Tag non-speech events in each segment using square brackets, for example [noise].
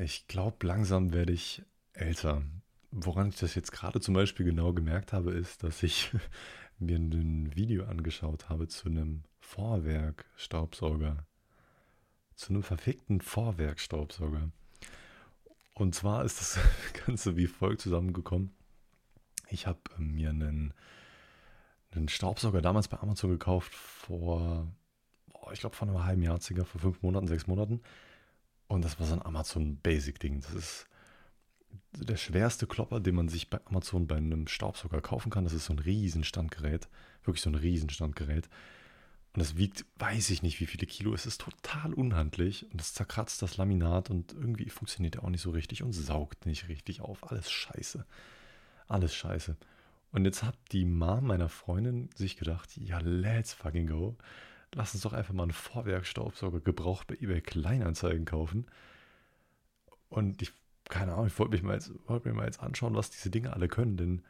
Ich glaube, langsam werde ich älter. Woran ich das jetzt gerade zum Beispiel genau gemerkt habe, ist, dass ich [laughs] mir ein Video angeschaut habe zu einem Vorwerk-Staubsauger. Zu einem verfickten Vorwerk-Staubsauger. Und zwar ist das [laughs] Ganze wie folgt zusammengekommen. Ich habe mir einen, einen Staubsauger damals bei Amazon gekauft vor, ich glaube, vor einem halben Jahr circa, vor fünf Monaten, sechs Monaten. Und das war so ein Amazon Basic-Ding. Das ist der schwerste Klopper, den man sich bei Amazon bei einem Staubsauger kaufen kann. Das ist so ein Riesenstandgerät. Wirklich so ein Riesenstandgerät. Und das wiegt, weiß ich nicht, wie viele Kilo. Es ist total unhandlich und es zerkratzt das Laminat und irgendwie funktioniert er auch nicht so richtig und saugt nicht richtig auf. Alles scheiße. Alles scheiße. Und jetzt hat die Mom meiner Freundin sich gedacht, ja, let's fucking go lass uns doch einfach mal einen Vorwerkstaubsauger gebraucht bei eBay Kleinanzeigen kaufen. Und ich, keine Ahnung, ich wollte mich mal jetzt, wollte mir mal jetzt anschauen, was diese Dinge alle können, denn,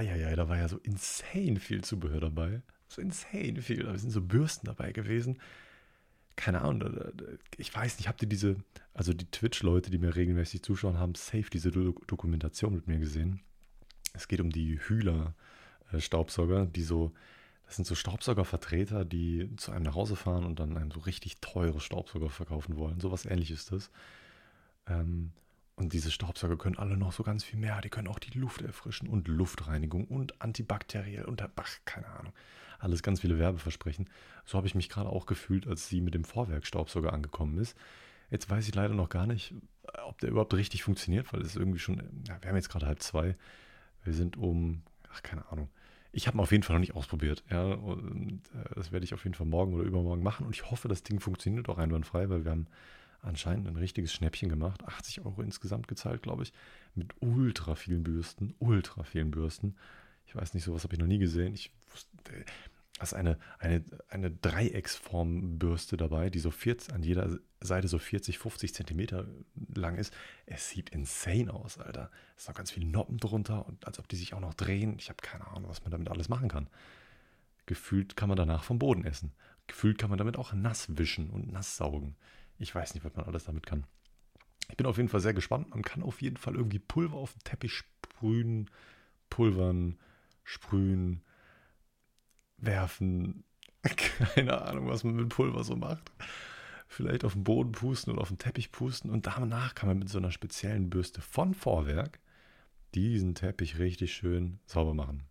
ja, da war ja so insane viel Zubehör dabei. So insane viel. Da sind so Bürsten dabei gewesen. Keine Ahnung, ich weiß nicht, habt ihr diese, also die Twitch-Leute, die mir regelmäßig zuschauen, haben safe diese Dokumentation mit mir gesehen. Es geht um die Hühler-Staubsauger, die so das sind so Staubsaugervertreter, die zu einem nach Hause fahren und dann einem so richtig teure Staubsauger verkaufen wollen. Sowas ähnliches ist das. Ähm, und diese Staubsauger können alle noch so ganz viel mehr. Die können auch die Luft erfrischen und Luftreinigung und antibakteriell und ach, keine Ahnung. Alles ganz viele Werbeversprechen. So habe ich mich gerade auch gefühlt, als sie mit dem Vorwerkstaubsauger angekommen ist. Jetzt weiß ich leider noch gar nicht, ob der überhaupt richtig funktioniert, weil es irgendwie schon, ja, wir haben jetzt gerade halb zwei. Wir sind um, ach, keine Ahnung, ich habe ihn auf jeden Fall noch nicht ausprobiert. Ja, und äh, das werde ich auf jeden Fall morgen oder übermorgen machen. Und ich hoffe, das Ding funktioniert auch einwandfrei, weil wir haben anscheinend ein richtiges Schnäppchen gemacht. 80 Euro insgesamt gezahlt, glaube ich. Mit ultra vielen Bürsten. Ultra vielen Bürsten. Ich weiß nicht, sowas habe ich noch nie gesehen. Ich wusste, da ist eine, eine, eine Dreiecksformbürste dabei, die so 40, an jeder Seite so 40, 50 Zentimeter lang ist. Es sieht insane aus, Alter. Es sind noch ganz viele Noppen drunter und als ob die sich auch noch drehen. Ich habe keine Ahnung, was man damit alles machen kann. Gefühlt kann man danach vom Boden essen. Gefühlt kann man damit auch nass wischen und nass saugen. Ich weiß nicht, was man alles damit kann. Ich bin auf jeden Fall sehr gespannt. Man kann auf jeden Fall irgendwie Pulver auf den Teppich sprühen, pulvern, sprühen werfen. [laughs] Keine Ahnung, was man mit Pulver so macht. Vielleicht auf den Boden pusten oder auf den Teppich pusten. Und danach kann man mit so einer speziellen Bürste von Vorwerk diesen Teppich richtig schön sauber machen.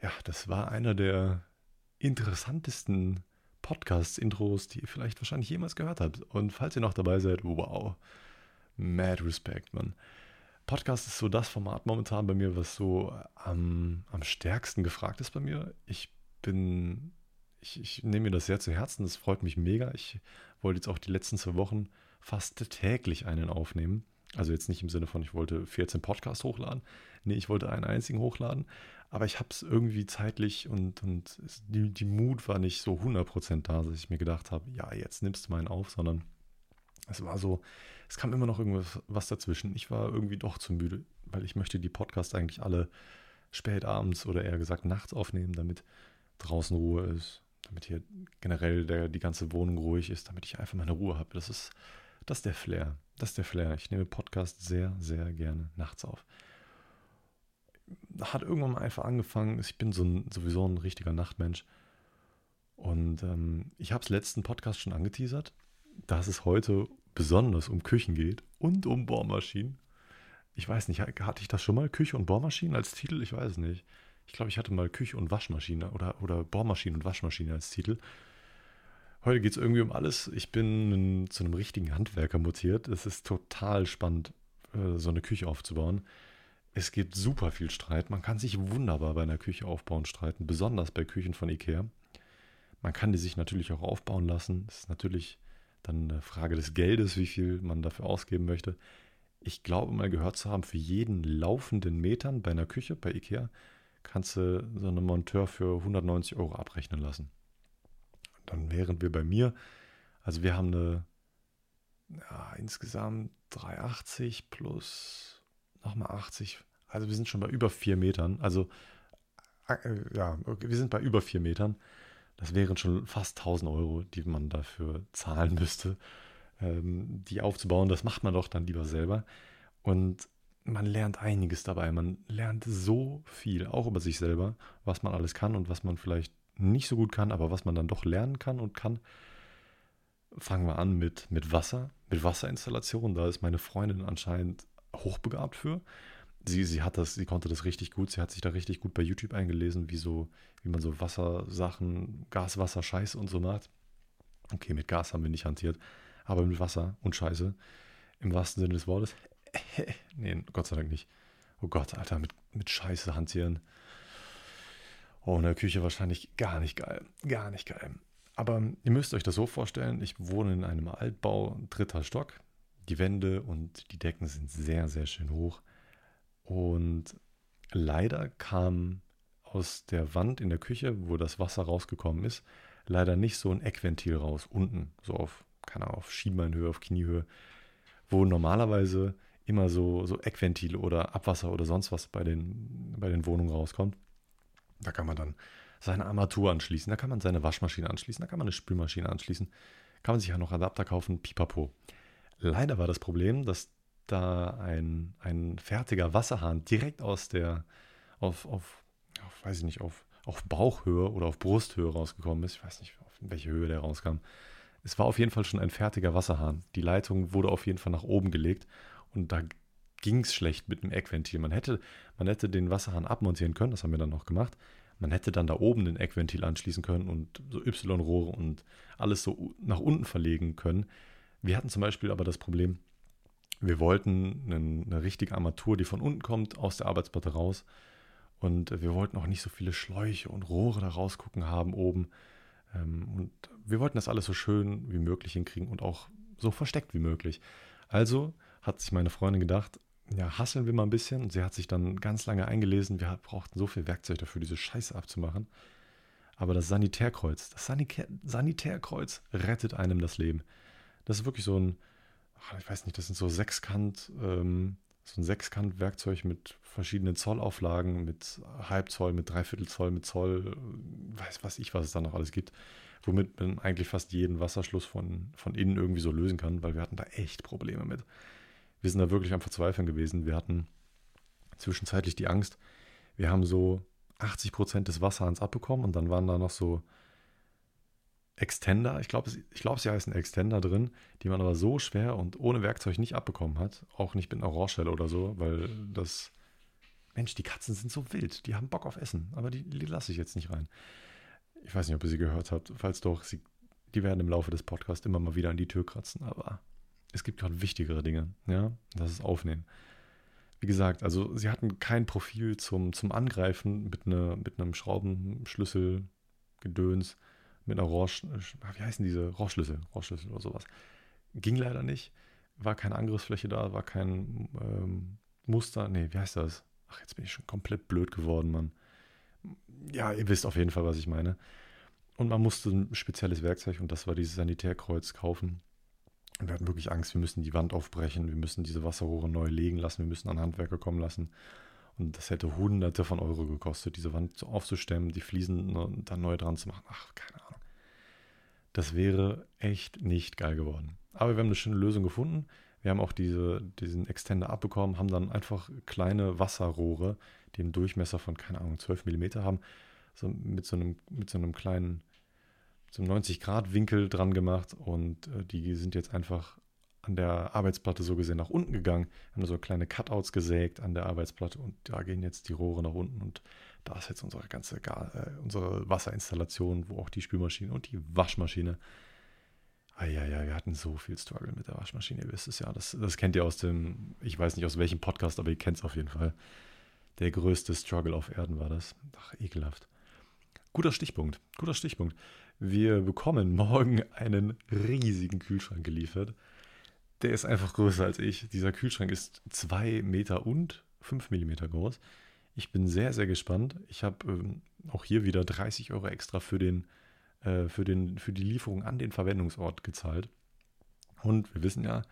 Ja, das war einer der interessantesten Podcast-Intros, die ihr vielleicht wahrscheinlich jemals gehört habt. Und falls ihr noch dabei seid, wow, mad respect, man. Podcast ist so das Format momentan bei mir, was so am, am stärksten gefragt ist bei mir. Ich bin, ich, ich nehme mir das sehr zu Herzen, das freut mich mega. Ich wollte jetzt auch die letzten zwei Wochen fast täglich einen aufnehmen. Also jetzt nicht im Sinne von, ich wollte 14 Podcasts hochladen. Nee, ich wollte einen einzigen hochladen. Aber ich habe es irgendwie zeitlich und, und die, die Mut war nicht so 100% da, dass ich mir gedacht habe, ja, jetzt nimmst du meinen auf, sondern es war so, es kam immer noch irgendwas dazwischen. Ich war irgendwie doch zu müde, weil ich möchte die Podcasts eigentlich alle spät abends oder eher gesagt nachts aufnehmen, damit draußen Ruhe ist, damit hier generell der, die ganze Wohnung ruhig ist, damit ich einfach meine Ruhe habe. Das ist, das ist der Flair. Das ist der Flair. Ich nehme Podcasts sehr, sehr gerne nachts auf. Hat irgendwann mal einfach angefangen. Ich bin so ein, sowieso ein richtiger Nachtmensch. Und ähm, ich habe es letzten Podcast schon angeteasert, dass es heute besonders um Küchen geht und um Bohrmaschinen. Ich weiß nicht, hatte ich das schon mal? Küche und Bohrmaschinen als Titel? Ich weiß nicht. Ich glaube, ich hatte mal Küche und Waschmaschine oder, oder Bohrmaschine und Waschmaschine als Titel. Heute geht es irgendwie um alles. Ich bin zu einem richtigen Handwerker mutiert. Es ist total spannend, äh, so eine Küche aufzubauen. Es gibt super viel Streit. Man kann sich wunderbar bei einer Küche aufbauen streiten, besonders bei Küchen von Ikea. Man kann die sich natürlich auch aufbauen lassen. Das ist natürlich dann eine Frage des Geldes, wie viel man dafür ausgeben möchte. Ich glaube mal gehört zu haben, für jeden laufenden Metern bei einer Küche bei Ikea kannst du so einen Monteur für 190 Euro abrechnen lassen. Dann wären wir bei mir, also wir haben eine ja, insgesamt 380 plus nochmal 80. Also wir sind schon bei über 4 Metern. Also äh, ja, wir sind bei über 4 Metern. Das wären schon fast 1000 Euro, die man dafür zahlen müsste. ähm, die aufzubauen. Das macht man doch dann lieber selber. Und man lernt einiges dabei. Man lernt so viel, auch über sich selber, was man alles kann und was man vielleicht nicht so gut kann, aber was man dann doch lernen kann und kann. Fangen wir an mit, mit Wasser, mit Wasserinstallation. Da ist meine Freundin anscheinend hochbegabt für. Sie, sie hat das, sie konnte das richtig gut. Sie hat sich da richtig gut bei YouTube eingelesen, wie so, wie man so Wassersachen, Gas, Wasser, Scheiße und so macht. Okay, mit Gas haben wir nicht hantiert, aber mit Wasser und Scheiße im wahrsten Sinne des Wortes. [laughs] nee, Gott sei Dank nicht. Oh Gott, Alter, mit, mit Scheiße hantieren. Oh, in der Küche wahrscheinlich gar nicht geil. Gar nicht geil. Aber ihr müsst euch das so vorstellen, ich wohne in einem Altbau, dritter Stock. Die Wände und die Decken sind sehr, sehr schön hoch. Und leider kam aus der Wand in der Küche, wo das Wasser rausgekommen ist, leider nicht so ein Eckventil raus, unten, so auf, keine Ahnung, auf Schienbeinhöhe, auf Kniehöhe, wo normalerweise immer so, so Eckventile oder Abwasser oder sonst was bei den, bei den Wohnungen rauskommt. Da kann man dann seine Armatur anschließen, da kann man seine Waschmaschine anschließen, da kann man eine Spülmaschine anschließen, kann man sich ja noch Adapter kaufen, pipapo. Leider war das Problem, dass da ein, ein fertiger Wasserhahn direkt aus der, auf, auf, auf, weiß ich nicht, auf, auf Bauchhöhe oder auf Brusthöhe rausgekommen ist. Ich weiß nicht, auf welche Höhe der rauskam. Es war auf jeden Fall schon ein fertiger Wasserhahn. Die Leitung wurde auf jeden Fall nach oben gelegt und da ging es schlecht mit dem Eckventil. Man hätte, man hätte den Wasserhahn abmontieren können, das haben wir dann noch gemacht. Man hätte dann da oben den Eckventil anschließen können und so Y-Rohre und alles so nach unten verlegen können. Wir hatten zum Beispiel aber das Problem, wir wollten eine, eine richtige Armatur, die von unten kommt, aus der Arbeitsplatte raus. Und wir wollten auch nicht so viele Schläuche und Rohre da rausgucken haben oben. Ähm, und wir wollten das alles so schön wie möglich hinkriegen und auch so versteckt wie möglich. Also hat sich meine Freundin gedacht, ja, hasseln wir mal ein bisschen. Und sie hat sich dann ganz lange eingelesen. Wir brauchten so viel Werkzeug dafür, diese Scheiße abzumachen. Aber das Sanitärkreuz, das Sanitär, Sanitärkreuz rettet einem das Leben. Das ist wirklich so ein, ich weiß nicht, das sind so Sechskant, ähm, so ein Sechskant-Werkzeug mit verschiedenen Zollauflagen, mit Halbzoll, mit Dreiviertel Zoll, mit Zoll, weiß was ich, was es da noch alles gibt, womit man eigentlich fast jeden Wasserschluss von, von innen irgendwie so lösen kann, weil wir hatten da echt Probleme mit wir sind da wirklich am Verzweifeln gewesen. Wir hatten zwischenzeitlich die Angst, wir haben so 80 Prozent des Wasserhahns abbekommen und dann waren da noch so Extender, ich glaube, ich glaub, sie heißen Extender drin, die man aber so schwer und ohne Werkzeug nicht abbekommen hat. Auch nicht mit einer Rohrstelle oder so, weil das. Mensch, die Katzen sind so wild, die haben Bock auf Essen, aber die, die lasse ich jetzt nicht rein. Ich weiß nicht, ob ihr sie gehört habt. Falls doch, sie, die werden im Laufe des Podcasts immer mal wieder an die Tür kratzen, aber es gibt gerade wichtigere Dinge, ja, das ist Aufnehmen. Wie gesagt, also sie hatten kein Profil zum, zum Angreifen mit, eine, mit einem Schraubenschlüssel, Gedöns, mit einer Rohrsch, wie heißen diese, Rohrschlüssel, Rohrschlüssel oder sowas. Ging leider nicht, war keine Angriffsfläche da, war kein ähm, Muster, nee, wie heißt das? Ach, jetzt bin ich schon komplett blöd geworden, Mann. Ja, ihr wisst auf jeden Fall, was ich meine. Und man musste ein spezielles Werkzeug, und das war dieses Sanitärkreuz, kaufen. Wir hatten wirklich Angst, wir müssen die Wand aufbrechen, wir müssen diese Wasserrohre neu legen lassen, wir müssen an Handwerker kommen lassen. Und das hätte hunderte von Euro gekostet, diese Wand aufzustemmen, die Fliesen dann neu dran zu machen. Ach, keine Ahnung. Das wäre echt nicht geil geworden. Aber wir haben eine schöne Lösung gefunden. Wir haben auch diese, diesen Extender abbekommen, haben dann einfach kleine Wasserrohre, die einen Durchmesser von, keine Ahnung, 12 mm haben, so mit, so einem, mit so einem kleinen zum 90-Grad-Winkel dran gemacht und äh, die sind jetzt einfach an der Arbeitsplatte so gesehen nach unten gegangen, haben so kleine Cutouts gesägt an der Arbeitsplatte und da gehen jetzt die Rohre nach unten und da ist jetzt unsere ganze äh, unsere Wasserinstallation, wo auch die Spülmaschine und die Waschmaschine. Ah ja, ja, wir hatten so viel Struggle mit der Waschmaschine, ihr wisst es ja. Das, das kennt ihr aus dem, ich weiß nicht aus welchem Podcast, aber ihr kennt es auf jeden Fall. Der größte Struggle auf Erden war das. Ach, ekelhaft. Guter Stichpunkt, guter Stichpunkt. Wir bekommen morgen einen riesigen Kühlschrank geliefert. Der ist einfach größer als ich. Dieser Kühlschrank ist 2 Meter und 5 Millimeter groß. Ich bin sehr, sehr gespannt. Ich habe ähm, auch hier wieder 30 Euro extra für, den, äh, für, den, für die Lieferung an den Verwendungsort gezahlt. Und wir wissen ja,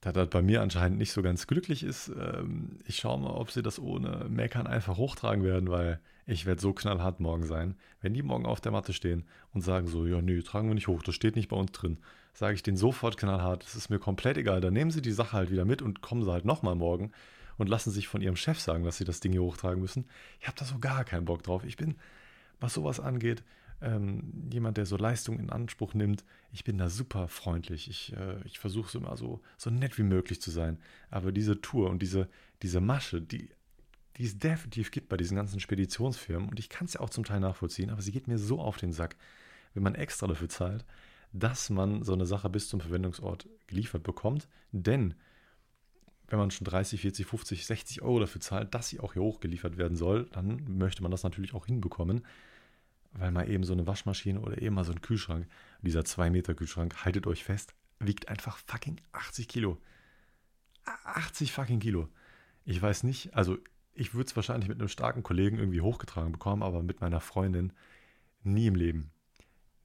da das bei mir anscheinend nicht so ganz glücklich ist, ähm, ich schaue mal, ob sie das ohne Meckern einfach hochtragen werden, weil ich werde so knallhart morgen sein. Wenn die morgen auf der Matte stehen und sagen so, ja, nee, tragen wir nicht hoch, das steht nicht bei uns drin, sage ich denen sofort knallhart, das ist mir komplett egal, dann nehmen sie die Sache halt wieder mit und kommen sie halt nochmal morgen und lassen sich von ihrem Chef sagen, dass sie das Ding hier hochtragen müssen. Ich habe da so gar keinen Bock drauf. Ich bin, was sowas angeht, ähm, jemand, der so Leistung in Anspruch nimmt. Ich bin da super freundlich. Ich, äh, ich versuche es immer so, so nett wie möglich zu sein. Aber diese Tour und diese, diese Masche, die, die es definitiv gibt bei diesen ganzen Speditionsfirmen, und ich kann es ja auch zum Teil nachvollziehen, aber sie geht mir so auf den Sack, wenn man extra dafür zahlt, dass man so eine Sache bis zum Verwendungsort geliefert bekommt. Denn wenn man schon 30, 40, 50, 60 Euro dafür zahlt, dass sie auch hier hochgeliefert werden soll, dann möchte man das natürlich auch hinbekommen weil mal eben so eine Waschmaschine oder eben mal so ein Kühlschrank, dieser 2 Meter Kühlschrank, haltet euch fest, wiegt einfach fucking 80 Kilo. 80 fucking Kilo. Ich weiß nicht, also ich würde es wahrscheinlich mit einem starken Kollegen irgendwie hochgetragen bekommen, aber mit meiner Freundin nie im Leben.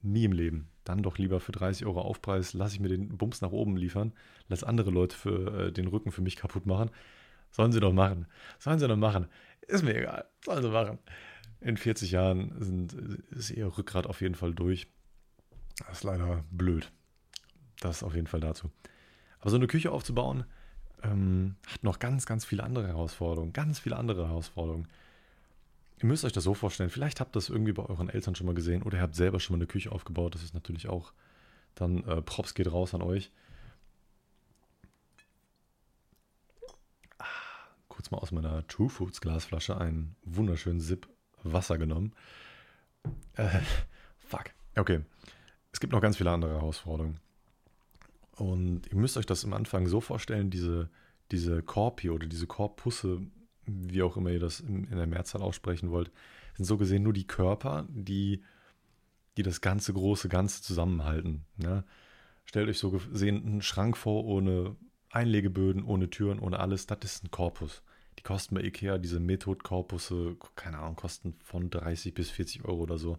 Nie im Leben. Dann doch lieber für 30 Euro Aufpreis, lasse ich mir den Bums nach oben liefern, lass andere Leute für äh, den Rücken für mich kaputt machen. Sollen sie doch machen. Sollen sie doch machen. Ist mir egal. Sollen sie machen in 40 Jahren sind, ist ihr Rückgrat auf jeden Fall durch. Das ist leider blöd. Das auf jeden Fall dazu. Aber so eine Küche aufzubauen, ähm, hat noch ganz, ganz viele andere Herausforderungen. Ganz viele andere Herausforderungen. Ihr müsst euch das so vorstellen. Vielleicht habt ihr das irgendwie bei euren Eltern schon mal gesehen oder ihr habt selber schon mal eine Küche aufgebaut. Das ist natürlich auch dann äh, Props geht raus an euch. Ah, kurz mal aus meiner True Foods Glasflasche einen wunderschönen Sip Wasser genommen. Äh, fuck. Okay. Es gibt noch ganz viele andere Herausforderungen. Und ihr müsst euch das am Anfang so vorstellen, diese, diese Korpi oder diese Korpusse, wie auch immer ihr das in, in der Mehrzahl aussprechen wollt, sind so gesehen nur die Körper, die, die das ganze große Ganze zusammenhalten. Ja? Stellt euch so gesehen einen Schrank vor, ohne Einlegeböden, ohne Türen, ohne alles. Das ist ein Korpus. Die kosten bei Ikea, diese Method-Korpusse, keine Ahnung, kosten von 30 bis 40 Euro oder so.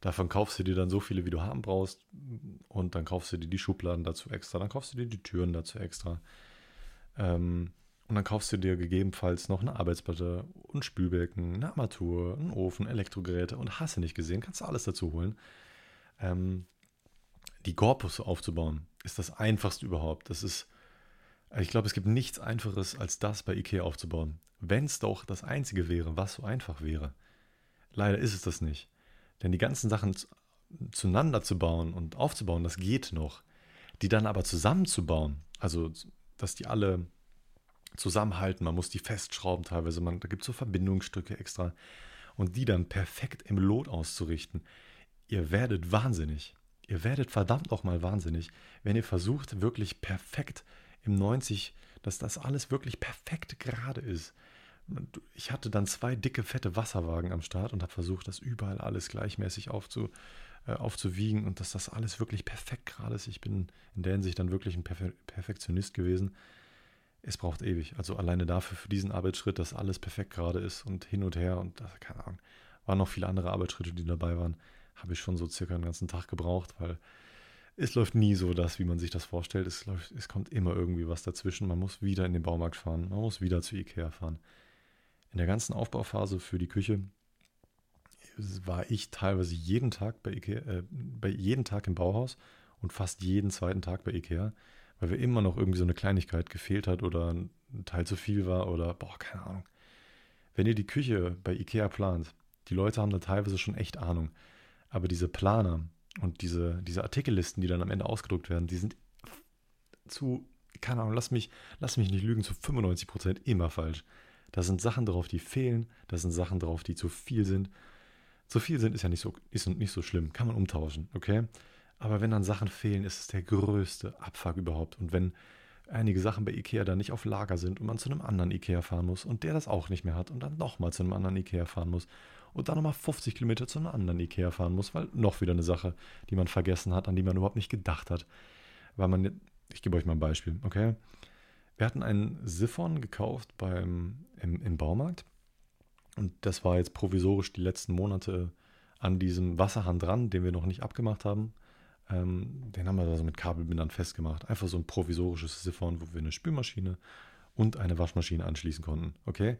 Davon kaufst du dir dann so viele, wie du haben brauchst. Und dann kaufst du dir die Schubladen dazu extra. Dann kaufst du dir die Türen dazu extra. Ähm, und dann kaufst du dir gegebenenfalls noch eine Arbeitsplatte und Spülbecken, eine Armatur, einen Ofen, Elektrogeräte und hast du nicht gesehen, kannst du alles dazu holen. Ähm, die Korpusse aufzubauen ist das einfachste überhaupt. Das ist ich glaube, es gibt nichts Einfaches, als das bei IKEA aufzubauen. Wenn es doch das Einzige wäre, was so einfach wäre. Leider ist es das nicht. Denn die ganzen Sachen zueinander zu bauen und aufzubauen, das geht noch. Die dann aber zusammenzubauen, also dass die alle zusammenhalten, man muss die festschrauben teilweise, man, da gibt es so Verbindungsstücke extra und die dann perfekt im Lot auszurichten. Ihr werdet wahnsinnig. Ihr werdet verdammt nochmal wahnsinnig, wenn ihr versucht, wirklich perfekt im 90, dass das alles wirklich perfekt gerade ist. Ich hatte dann zwei dicke, fette Wasserwagen am Start und habe versucht, das überall alles gleichmäßig aufzu, äh, aufzuwiegen und dass das alles wirklich perfekt gerade ist. Ich bin in der Hinsicht dann wirklich ein Perfe Perfektionist gewesen. Es braucht ewig. Also alleine dafür, für diesen Arbeitsschritt, dass alles perfekt gerade ist und hin und her und das, keine Ahnung, waren noch viele andere Arbeitsschritte, die dabei waren, habe ich schon so circa einen ganzen Tag gebraucht, weil es läuft nie so das, wie man sich das vorstellt. Es, läuft, es kommt immer irgendwie was dazwischen. Man muss wieder in den Baumarkt fahren, man muss wieder zu Ikea fahren. In der ganzen Aufbauphase für die Küche war ich teilweise jeden Tag bei Ikea, äh, bei jeden Tag im Bauhaus und fast jeden zweiten Tag bei Ikea, weil wir immer noch irgendwie so eine Kleinigkeit gefehlt hat oder ein Teil zu viel war oder boah, keine Ahnung. Wenn ihr die Küche bei Ikea plant, die Leute haben da teilweise schon echt Ahnung, aber diese Planer, und diese, diese Artikellisten, die dann am Ende ausgedruckt werden, die sind zu, keine Ahnung, lass mich, lass mich nicht lügen, zu 95 Prozent immer falsch. Da sind Sachen drauf, die fehlen, da sind Sachen drauf, die zu viel sind. Zu viel sind ist ja nicht so, ist nicht so schlimm, kann man umtauschen, okay? Aber wenn dann Sachen fehlen, ist es der größte Abfuck überhaupt. Und wenn einige Sachen bei Ikea dann nicht auf Lager sind und man zu einem anderen Ikea fahren muss und der das auch nicht mehr hat und dann nochmal zu einem anderen Ikea fahren muss und dann nochmal 50 Kilometer zu einem anderen Ikea fahren muss, weil noch wieder eine Sache, die man vergessen hat, an die man überhaupt nicht gedacht hat. Weil man, ich gebe euch mal ein Beispiel, okay? Wir hatten einen Siphon gekauft beim, im, im Baumarkt und das war jetzt provisorisch die letzten Monate an diesem Wasserhahn dran, den wir noch nicht abgemacht haben. Ähm, den haben wir da so mit Kabelbindern festgemacht. Einfach so ein provisorisches Siphon, wo wir eine Spülmaschine und eine Waschmaschine anschließen konnten. Okay?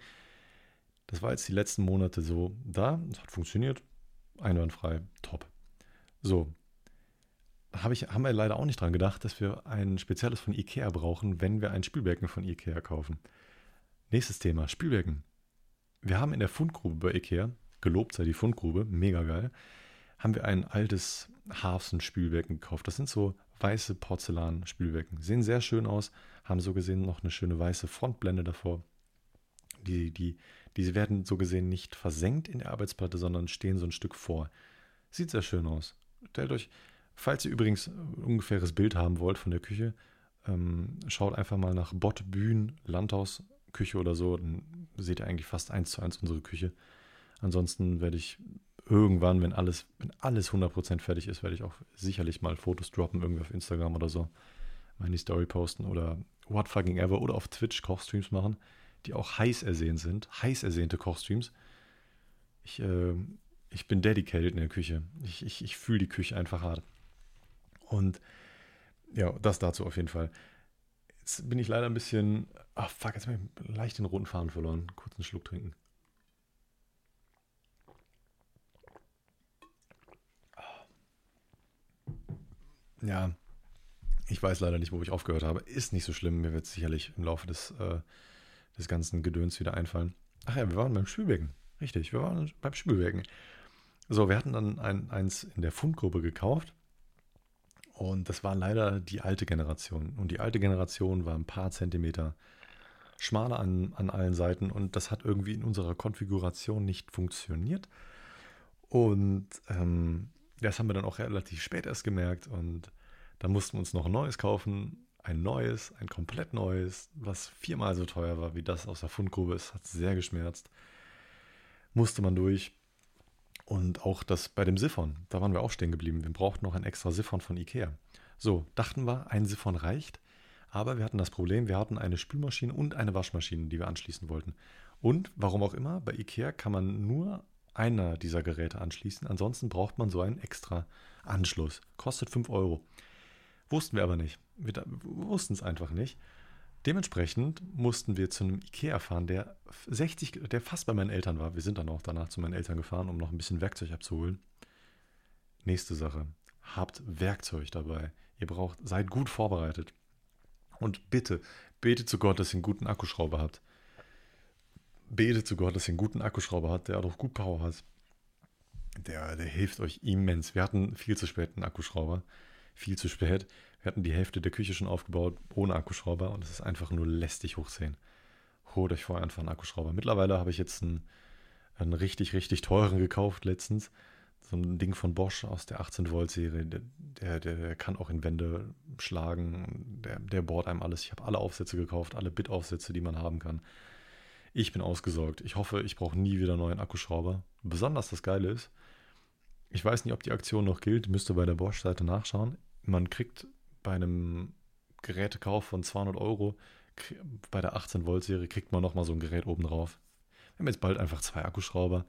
Das war jetzt die letzten Monate so da. Es hat funktioniert. Einwandfrei. Top. So. Hab ich, haben wir leider auch nicht dran gedacht, dass wir ein spezielles von Ikea brauchen, wenn wir ein Spülbecken von Ikea kaufen. Nächstes Thema, Spülbecken. Wir haben in der Fundgrube bei Ikea, gelobt sei die Fundgrube, mega geil, haben wir ein altes Harfsen-Spülbecken gekauft. Das sind so weiße Porzellan-Spülbecken. Sehen sehr schön aus, haben so gesehen noch eine schöne weiße Frontblende davor. Die, die, diese werden so gesehen nicht versenkt in der Arbeitsplatte, sondern stehen so ein Stück vor. Sieht sehr schön aus. Stellt euch, falls ihr übrigens ein ungefähres Bild haben wollt von der Küche, ähm, schaut einfach mal nach Bott Bühn Landhaus Küche oder so, dann seht ihr eigentlich fast eins zu eins unsere Küche. Ansonsten werde ich irgendwann, wenn alles, wenn alles 100% fertig ist, werde ich auch sicherlich mal Fotos droppen, irgendwie auf Instagram oder so. Mal in die Story posten oder what fucking ever oder auf Twitch Kochstreams machen, die auch heiß ersehen sind. Heiß ersehnte Kochstreams. Ich, äh, ich bin dedicated in der Küche. Ich, ich, ich fühle die Küche einfach hart. Und ja, das dazu auf jeden Fall. Jetzt bin ich leider ein bisschen. Ach fuck, jetzt habe ich leicht den roten Faden verloren. Kurz einen Schluck trinken. Ja, ich weiß leider nicht, wo ich aufgehört habe. Ist nicht so schlimm. Mir wird es sicherlich im Laufe des, äh, des ganzen Gedöns wieder einfallen. Ach ja, wir waren beim Spülbecken. Richtig, wir waren beim Spülbecken. So, wir hatten dann ein, eins in der Fundgruppe gekauft. Und das war leider die alte Generation. Und die alte Generation war ein paar Zentimeter schmaler an, an allen Seiten. Und das hat irgendwie in unserer Konfiguration nicht funktioniert. Und ähm, das haben wir dann auch relativ spät erst gemerkt. Und dann mussten wir uns noch ein neues kaufen. Ein neues, ein komplett neues, was viermal so teuer war wie das aus der Fundgrube. Es hat sehr geschmerzt. Musste man durch. Und auch das bei dem Siphon, da waren wir auch stehen geblieben. Wir brauchten noch ein extra Siphon von Ikea. So, dachten wir, ein Siphon reicht. Aber wir hatten das Problem, wir hatten eine Spülmaschine und eine Waschmaschine, die wir anschließen wollten. Und warum auch immer, bei Ikea kann man nur einer dieser Geräte anschließen. Ansonsten braucht man so einen extra Anschluss. Kostet 5 Euro. Wussten wir aber nicht. Wir, wussten es einfach nicht. Dementsprechend mussten wir zu einem Ikea fahren, der 60, der fast bei meinen Eltern war. Wir sind dann auch danach zu meinen Eltern gefahren, um noch ein bisschen Werkzeug abzuholen. Nächste Sache. Habt Werkzeug dabei. Ihr braucht, seid gut vorbereitet. Und bitte, betet zu Gott, dass ihr einen guten Akkuschrauber habt. Betet zu Gott, dass ihr einen guten Akkuschrauber habt, der auch gut Power hat. Der, der hilft euch immens. Wir hatten viel zu spät einen Akkuschrauber. Viel zu spät. Wir hatten die Hälfte der Küche schon aufgebaut ohne Akkuschrauber und es ist einfach nur lästig hochziehen. Holt euch vorher einfach einen Akkuschrauber. Mittlerweile habe ich jetzt einen, einen richtig, richtig teuren gekauft letztens. So ein Ding von Bosch aus der 18 Volt Serie. Der, der, der kann auch in Wände schlagen. Der, der bohrt einem alles. Ich habe alle Aufsätze gekauft, alle Bit-Aufsätze, die man haben kann. Ich bin ausgesorgt. Ich hoffe, ich brauche nie wieder neuen Akkuschrauber. Besonders das Geile ist, ich weiß nicht, ob die Aktion noch gilt, müsste bei der Bosch-Seite nachschauen. Man kriegt bei einem Gerätekauf von 200 Euro bei der 18 Volt Serie kriegt man nochmal so ein Gerät oben drauf. Wir haben jetzt bald einfach zwei Akkuschrauber,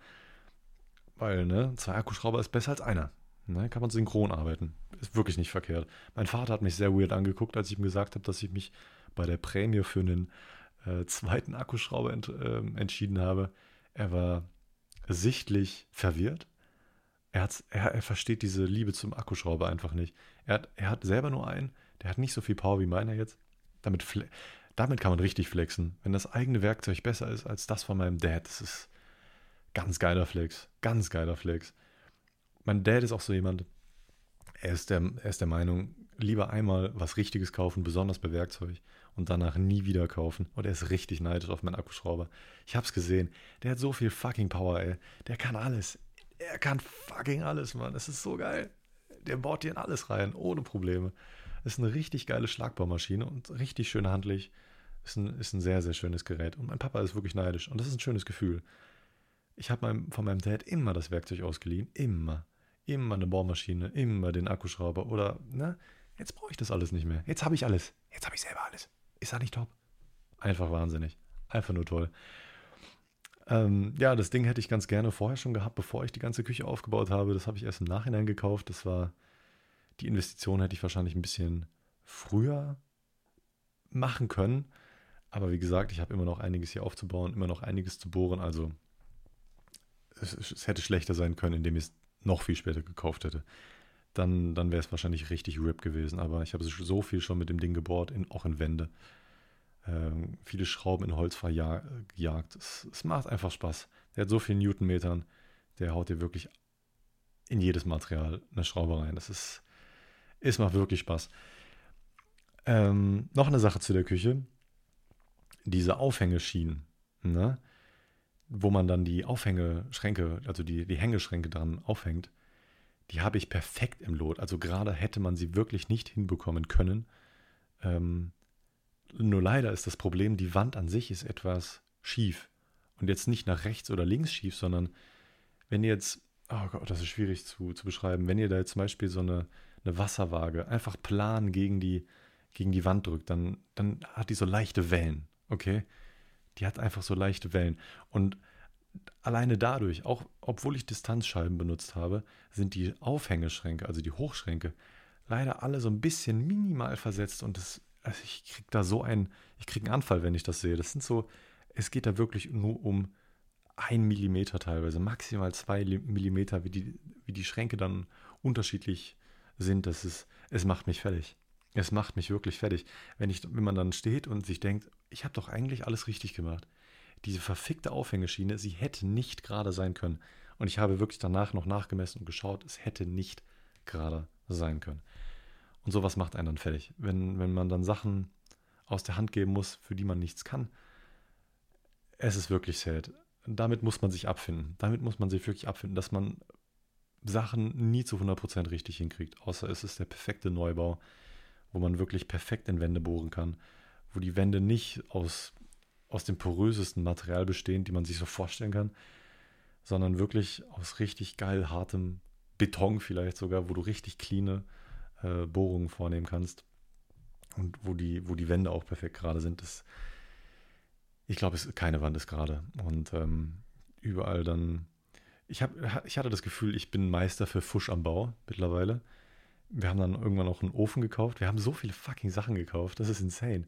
weil ne, zwei Akkuschrauber ist besser als einer. Ne, kann man synchron arbeiten. Ist wirklich nicht verkehrt. Mein Vater hat mich sehr weird angeguckt, als ich ihm gesagt habe, dass ich mich bei der Prämie für einen äh, zweiten Akkuschrauber ent, äh, entschieden habe. Er war sichtlich verwirrt er, er, er versteht diese Liebe zum Akkuschrauber einfach nicht. Er hat, er hat selber nur einen, der hat nicht so viel Power wie meiner jetzt. Damit, damit kann man richtig flexen. Wenn das eigene Werkzeug besser ist als das von meinem Dad, das ist ganz geiler Flex. Ganz geiler Flex. Mein Dad ist auch so jemand, er ist der, er ist der Meinung, lieber einmal was Richtiges kaufen, besonders bei Werkzeug, und danach nie wieder kaufen. Und er ist richtig neidisch auf meinen Akkuschrauber. Ich hab's gesehen. Der hat so viel fucking Power, ey. Der kann alles. Er kann fucking alles, Mann. Das ist so geil. Der baut dir in alles rein, ohne Probleme. Ist eine richtig geile Schlagbaumaschine und richtig schön handlich. Ist ein, ist ein sehr, sehr schönes Gerät. Und mein Papa ist wirklich neidisch. Und das ist ein schönes Gefühl. Ich habe mein, von meinem Dad immer das Werkzeug ausgeliehen. Immer. Immer eine Bohrmaschine, immer den Akkuschrauber. Oder, ne? Jetzt brauche ich das alles nicht mehr. Jetzt habe ich alles. Jetzt habe ich selber alles. Ist das nicht top? Einfach wahnsinnig. Einfach nur toll. Ähm, ja, das Ding hätte ich ganz gerne vorher schon gehabt, bevor ich die ganze Küche aufgebaut habe. Das habe ich erst im Nachhinein gekauft. Das war Die Investition hätte ich wahrscheinlich ein bisschen früher machen können. Aber wie gesagt, ich habe immer noch einiges hier aufzubauen, immer noch einiges zu bohren. Also es, es hätte schlechter sein können, indem ich es noch viel später gekauft hätte. Dann, dann wäre es wahrscheinlich richtig RIP gewesen. Aber ich habe so viel schon mit dem Ding gebohrt, in, auch in Wände. Ähm, viele Schrauben in Holz verjagt. Es, es macht einfach Spaß. Der hat so viel Newtonmetern, der haut dir wirklich in jedes Material eine Schraube rein. Das ist, es macht wirklich Spaß. Ähm, noch eine Sache zu der Küche. Diese Aufhängeschienen, ne? wo man dann die Aufhängeschränke, also die, die Hängeschränke dran aufhängt, die habe ich perfekt im Lot. Also gerade hätte man sie wirklich nicht hinbekommen können. Ähm, nur leider ist das Problem, die Wand an sich ist etwas schief. Und jetzt nicht nach rechts oder links schief, sondern wenn ihr jetzt, oh Gott, das ist schwierig zu, zu beschreiben, wenn ihr da jetzt zum Beispiel so eine, eine Wasserwaage einfach plan gegen die, gegen die Wand drückt, dann, dann hat die so leichte Wellen, okay? Die hat einfach so leichte Wellen. Und alleine dadurch, auch obwohl ich Distanzscheiben benutzt habe, sind die Aufhängeschränke, also die Hochschränke, leider alle so ein bisschen minimal versetzt und das, also ich kriege da so einen, ich kriege einen Anfall, wenn ich das sehe. Das sind so, es geht da wirklich nur um ein Millimeter teilweise, maximal zwei Millimeter, wie die, wie die Schränke dann unterschiedlich sind. Das ist, es macht mich fertig. Es macht mich wirklich fertig. Wenn, ich, wenn man dann steht und sich denkt, ich habe doch eigentlich alles richtig gemacht. Diese verfickte Aufhängeschiene, sie hätte nicht gerade sein können. Und ich habe wirklich danach noch nachgemessen und geschaut, es hätte nicht gerade sein können. Und sowas macht einen dann fertig. Wenn, wenn man dann Sachen aus der Hand geben muss, für die man nichts kann, es ist wirklich sad. Damit muss man sich abfinden. Damit muss man sich wirklich abfinden, dass man Sachen nie zu 100% richtig hinkriegt. Außer es ist der perfekte Neubau, wo man wirklich perfekt in Wände bohren kann. Wo die Wände nicht aus, aus dem porösesten Material bestehen, die man sich so vorstellen kann, sondern wirklich aus richtig geil hartem Beton vielleicht sogar, wo du richtig cleane äh, Bohrungen vornehmen kannst. Und wo die, wo die Wände auch perfekt gerade sind. Das, ich glaube, keine Wand ist gerade. Und ähm, überall dann. Ich, hab, ich hatte das Gefühl, ich bin Meister für Fusch am Bau mittlerweile. Wir haben dann irgendwann auch einen Ofen gekauft. Wir haben so viele fucking Sachen gekauft. Das ist insane.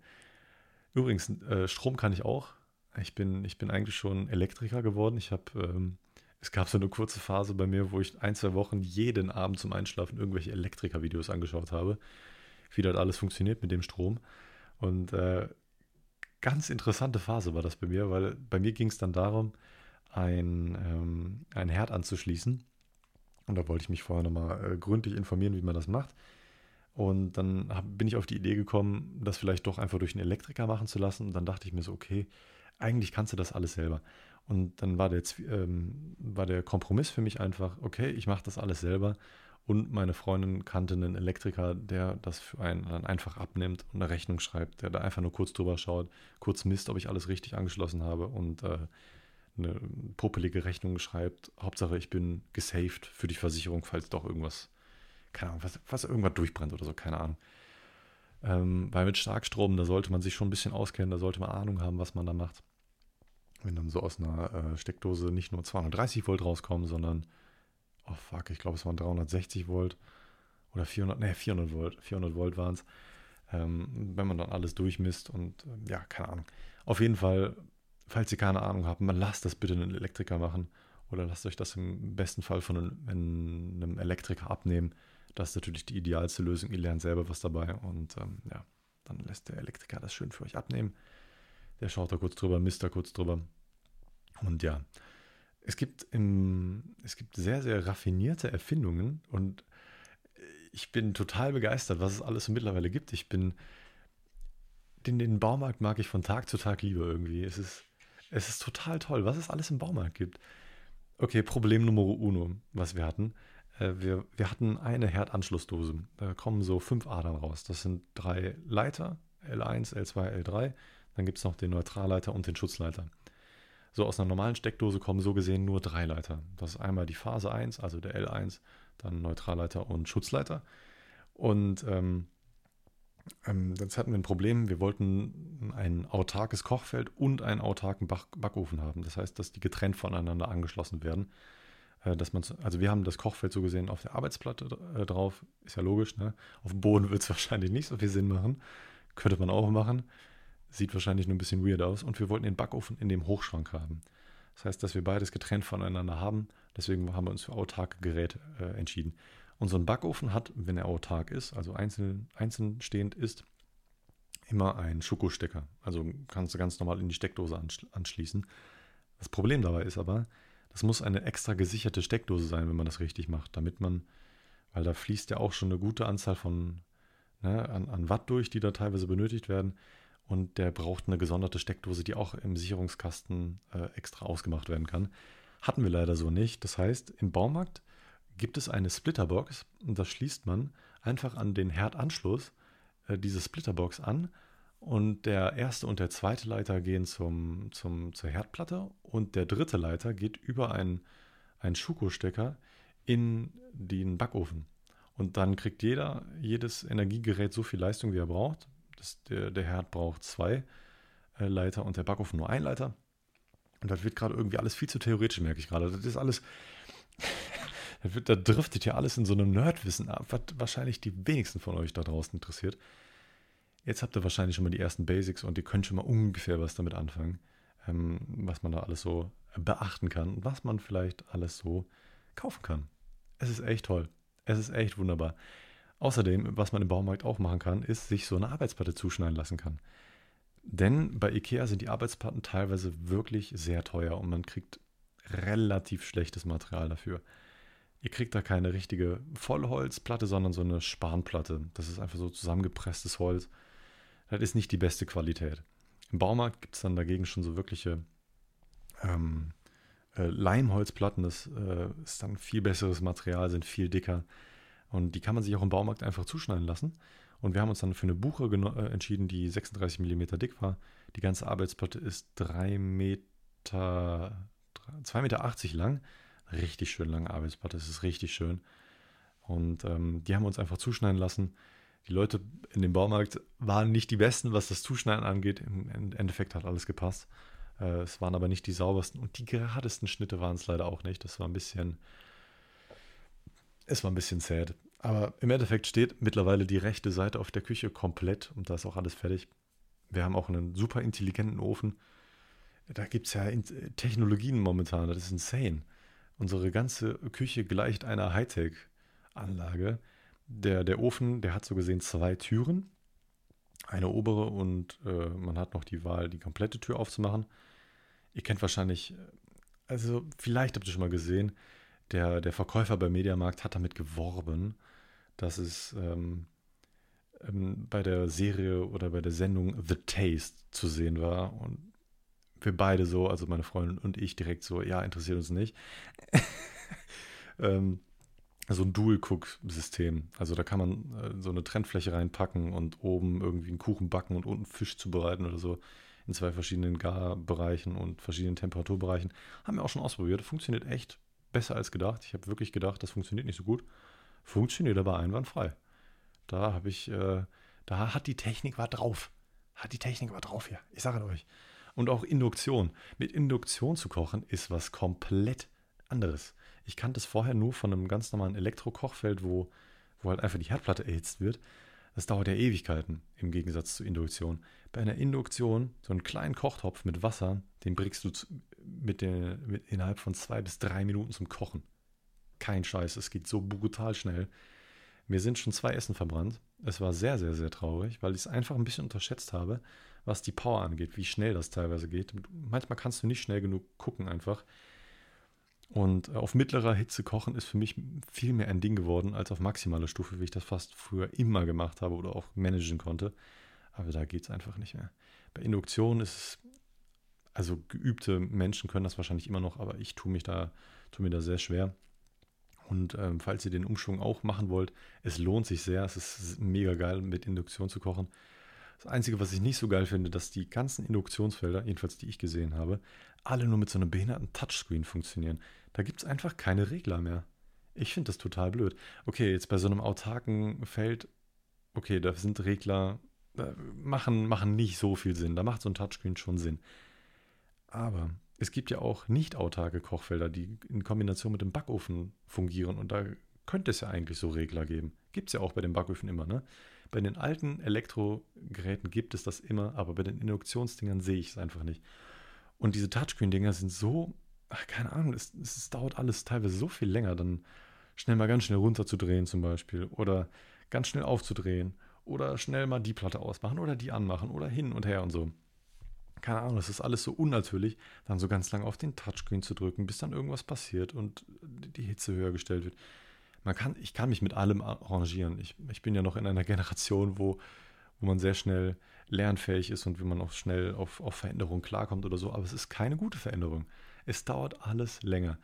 Übrigens, äh, Strom kann ich auch. Ich bin, ich bin eigentlich schon Elektriker geworden. Ich habe, ähm, es gab so eine kurze Phase bei mir, wo ich ein, zwei Wochen jeden Abend zum Einschlafen irgendwelche Elektriker-Videos angeschaut habe, wie das alles funktioniert mit dem Strom. Und äh, ganz interessante Phase war das bei mir, weil bei mir ging es dann darum, ein, ähm, ein Herd anzuschließen. Und da wollte ich mich vorher nochmal äh, gründlich informieren, wie man das macht. Und dann hab, bin ich auf die Idee gekommen, das vielleicht doch einfach durch einen Elektriker machen zu lassen. Und dann dachte ich mir so, okay, eigentlich kannst du das alles selber. Und dann war der, ähm, war der Kompromiss für mich einfach, okay, ich mache das alles selber und meine Freundin kannte einen Elektriker, der das für einen dann einfach abnimmt und eine Rechnung schreibt, der da einfach nur kurz drüber schaut, kurz misst, ob ich alles richtig angeschlossen habe und äh, eine popelige Rechnung schreibt. Hauptsache, ich bin gesaved für die Versicherung, falls doch irgendwas, keine Ahnung, was, was irgendwas durchbrennt oder so, keine Ahnung. Ähm, weil mit Starkstrom, da sollte man sich schon ein bisschen auskennen, da sollte man Ahnung haben, was man da macht. Wenn dann so aus einer äh, Steckdose nicht nur 230 Volt rauskommen, sondern oh fuck, ich glaube, es waren 360 Volt oder 400, ne, 400 Volt, 400 Volt waren es. Ähm, wenn man dann alles durchmisst und äh, ja, keine Ahnung. Auf jeden Fall, falls ihr keine Ahnung habt, lasst das bitte einen Elektriker machen oder lasst euch das im besten Fall von einem, einem Elektriker abnehmen. Das ist natürlich die idealste Lösung. Ihr lernt selber was dabei und ähm, ja, dann lässt der Elektriker das schön für euch abnehmen. Der schaut da kurz drüber, misst da kurz drüber. Und ja, es gibt, im, es gibt sehr, sehr raffinierte Erfindungen und ich bin total begeistert, was es alles mittlerweile gibt. Ich bin, den, den Baumarkt mag ich von Tag zu Tag lieber irgendwie. Es ist, es ist total toll, was es alles im Baumarkt gibt. Okay, Problem Nummer uno, was wir hatten. Äh, wir, wir hatten eine Herdanschlussdose. Da kommen so fünf Adern raus. Das sind drei Leiter, L1, L2, L3. Dann gibt es noch den Neutralleiter und den Schutzleiter. So aus einer normalen Steckdose kommen so gesehen nur drei Leiter. Das ist einmal die Phase 1, also der L1, dann Neutralleiter und Schutzleiter. Und ähm, ähm, jetzt hatten wir ein Problem. Wir wollten ein autarkes Kochfeld und einen autarken Back Backofen haben. Das heißt, dass die getrennt voneinander angeschlossen werden. äh, dass man, also wir haben das Kochfeld so gesehen auf der Arbeitsplatte äh, drauf, ist ja logisch, ne? Auf dem Boden wird es [laughs] wahrscheinlich nicht so viel Sinn machen. Könnte man auch machen. Sieht wahrscheinlich nur ein bisschen weird aus. Und wir wollten den Backofen in dem Hochschrank haben. Das heißt, dass wir beides getrennt voneinander haben. Deswegen haben wir uns für autarke Geräte äh, entschieden. Und so ein Backofen hat, wenn er autark ist, also einzeln, einzeln stehend ist, immer einen Schokostecker. Also kannst du ganz normal in die Steckdose anschließen. Das Problem dabei ist aber, das muss eine extra gesicherte Steckdose sein, wenn man das richtig macht, damit man, weil da fließt ja auch schon eine gute Anzahl von ne, an, an Watt durch, die da teilweise benötigt werden. Und der braucht eine gesonderte Steckdose, die auch im Sicherungskasten äh, extra ausgemacht werden kann. Hatten wir leider so nicht. Das heißt, im Baumarkt gibt es eine Splitterbox und das schließt man einfach an den Herdanschluss äh, diese Splitterbox an und der erste und der zweite Leiter gehen zum, zum, zur Herdplatte und der dritte Leiter geht über einen, einen Schuko-Stecker in den Backofen. Und dann kriegt jeder, jedes Energiegerät so viel Leistung, wie er braucht. Das, der, der Herd braucht zwei äh, Leiter und der Backofen nur ein Leiter. Und das wird gerade irgendwie alles viel zu theoretisch, merke ich gerade. Das ist alles, [laughs] da, wird, da driftet ja alles in so einem Nerdwissen ab, was wahrscheinlich die wenigsten von euch da draußen interessiert. Jetzt habt ihr wahrscheinlich schon mal die ersten Basics und ihr könnt schon mal ungefähr was damit anfangen, ähm, was man da alles so beachten kann und was man vielleicht alles so kaufen kann. Es ist echt toll. Es ist echt wunderbar. Außerdem, was man im Baumarkt auch machen kann, ist, sich so eine Arbeitsplatte zuschneiden lassen kann. Denn bei IKEA sind die Arbeitsplatten teilweise wirklich sehr teuer und man kriegt relativ schlechtes Material dafür. Ihr kriegt da keine richtige Vollholzplatte, sondern so eine Spanplatte. Das ist einfach so zusammengepresstes Holz das ist nicht die beste Qualität. Im Baumarkt gibt es dann dagegen schon so wirkliche ähm, äh, Leimholzplatten. Das äh, ist dann viel besseres Material, sind viel dicker. Und die kann man sich auch im Baumarkt einfach zuschneiden lassen. Und wir haben uns dann für eine Buche äh, entschieden, die 36 mm dick war. Die ganze Arbeitsplatte ist 3 Meter, 2,80 Meter lang. Richtig schön lange Arbeitsplatte, das ist richtig schön. Und ähm, die haben wir uns einfach zuschneiden lassen die Leute in dem Baumarkt waren nicht die besten, was das Zuschneiden angeht. Im Endeffekt hat alles gepasst. Äh, es waren aber nicht die saubersten und die geradesten Schnitte waren es leider auch nicht. Das war ein bisschen, es war ein bisschen sad. Aber im Endeffekt steht mittlerweile die rechte Seite auf der Küche komplett und da ist auch alles fertig. Wir haben auch einen super intelligenten Ofen. Da gibt es ja Technologien momentan, das ist insane. Unsere ganze Küche gleicht einer Hightech-Anlage der, der Ofen, der hat so gesehen zwei Türen. Eine obere und äh, man hat noch die Wahl, die komplette Tür aufzumachen. Ihr kennt wahrscheinlich, äh, also vielleicht habt ihr schon mal gesehen, der, der Verkäufer beim Mediamarkt hat damit geworben, dass es ähm, ähm, bei der Serie oder bei der Sendung The Taste zu sehen war. Und wir beide so, also meine Freundin und ich direkt so, ja, interessiert uns nicht. [laughs] ähm, so ein Dual-Cook-System. Also da kann man äh, so eine Trennfläche reinpacken und oben irgendwie einen Kuchen backen und unten Fisch zubereiten oder so in zwei verschiedenen Garbereichen und verschiedenen Temperaturbereichen. Haben wir auch schon ausprobiert. Funktioniert echt besser als gedacht. Ich habe wirklich gedacht, das funktioniert nicht so gut. Funktioniert aber einwandfrei. Da habe ich, äh, da hat die Technik was drauf. Hat die Technik was drauf hier. Ich sage euch. Und auch Induktion. Mit Induktion zu kochen ist was komplett anderes. Ich kannte es vorher nur von einem ganz normalen Elektrokochfeld, wo, wo halt einfach die Herdplatte erhitzt wird. Das dauert ja Ewigkeiten im Gegensatz zur Induktion. Bei einer Induktion, so einen kleinen Kochtopf mit Wasser, den bringst du mit den, mit innerhalb von zwei bis drei Minuten zum Kochen. Kein Scheiß, es geht so brutal schnell. Mir sind schon zwei Essen verbrannt. Es war sehr, sehr, sehr traurig, weil ich es einfach ein bisschen unterschätzt habe, was die Power angeht, wie schnell das teilweise geht. Manchmal kannst du nicht schnell genug gucken einfach. Und äh, auf mittlerer Hitze kochen ist für mich viel mehr ein Ding geworden als auf maximaler Stufe, wie ich das fast früher immer gemacht habe oder auch managen konnte. Aber da geht es einfach nicht mehr. Bei Induktion ist es, also geübte Menschen können das wahrscheinlich immer noch, aber ich tue mich da, tue mir da sehr schwer. Und ähm, falls ihr den Umschwung auch machen wollt, es lohnt sich sehr. Es ist mega geil, mit Induktion zu kochen. Das Einzige, was ich nicht so geil finde, dass die ganzen Induktionsfelder, jedenfalls die ich gesehen habe, alle nur mit so einem behinderten Touchscreen funktionieren. Da gibt es einfach keine Regler mehr. Ich finde das total blöd. Okay, jetzt bei so einem autarken Feld, okay, da sind Regler, machen, machen nicht so viel Sinn. Da macht so ein Touchscreen schon Sinn. Aber es gibt ja auch nicht autarke Kochfelder, die in Kombination mit dem Backofen fungieren. Und da könnte es ja eigentlich so Regler geben. Gibt es ja auch bei den Backöfen immer, ne? Bei den alten Elektrogeräten gibt es das immer, aber bei den Induktionsdingern sehe ich es einfach nicht. Und diese Touchscreen-Dinger sind so, ach, keine Ahnung, es, es dauert alles teilweise so viel länger, dann schnell mal ganz schnell runterzudrehen zum Beispiel oder ganz schnell aufzudrehen oder schnell mal die Platte ausmachen oder die anmachen oder hin und her und so. Keine Ahnung, das ist alles so unnatürlich, dann so ganz lange auf den Touchscreen zu drücken, bis dann irgendwas passiert und die Hitze höher gestellt wird. Man kann, ich kann mich mit allem arrangieren. Ich, ich bin ja noch in einer Generation, wo, wo man sehr schnell lernfähig ist und wie man auch schnell auf, auf Veränderungen klarkommt oder so, aber es ist keine gute Veränderung. Es dauert alles länger.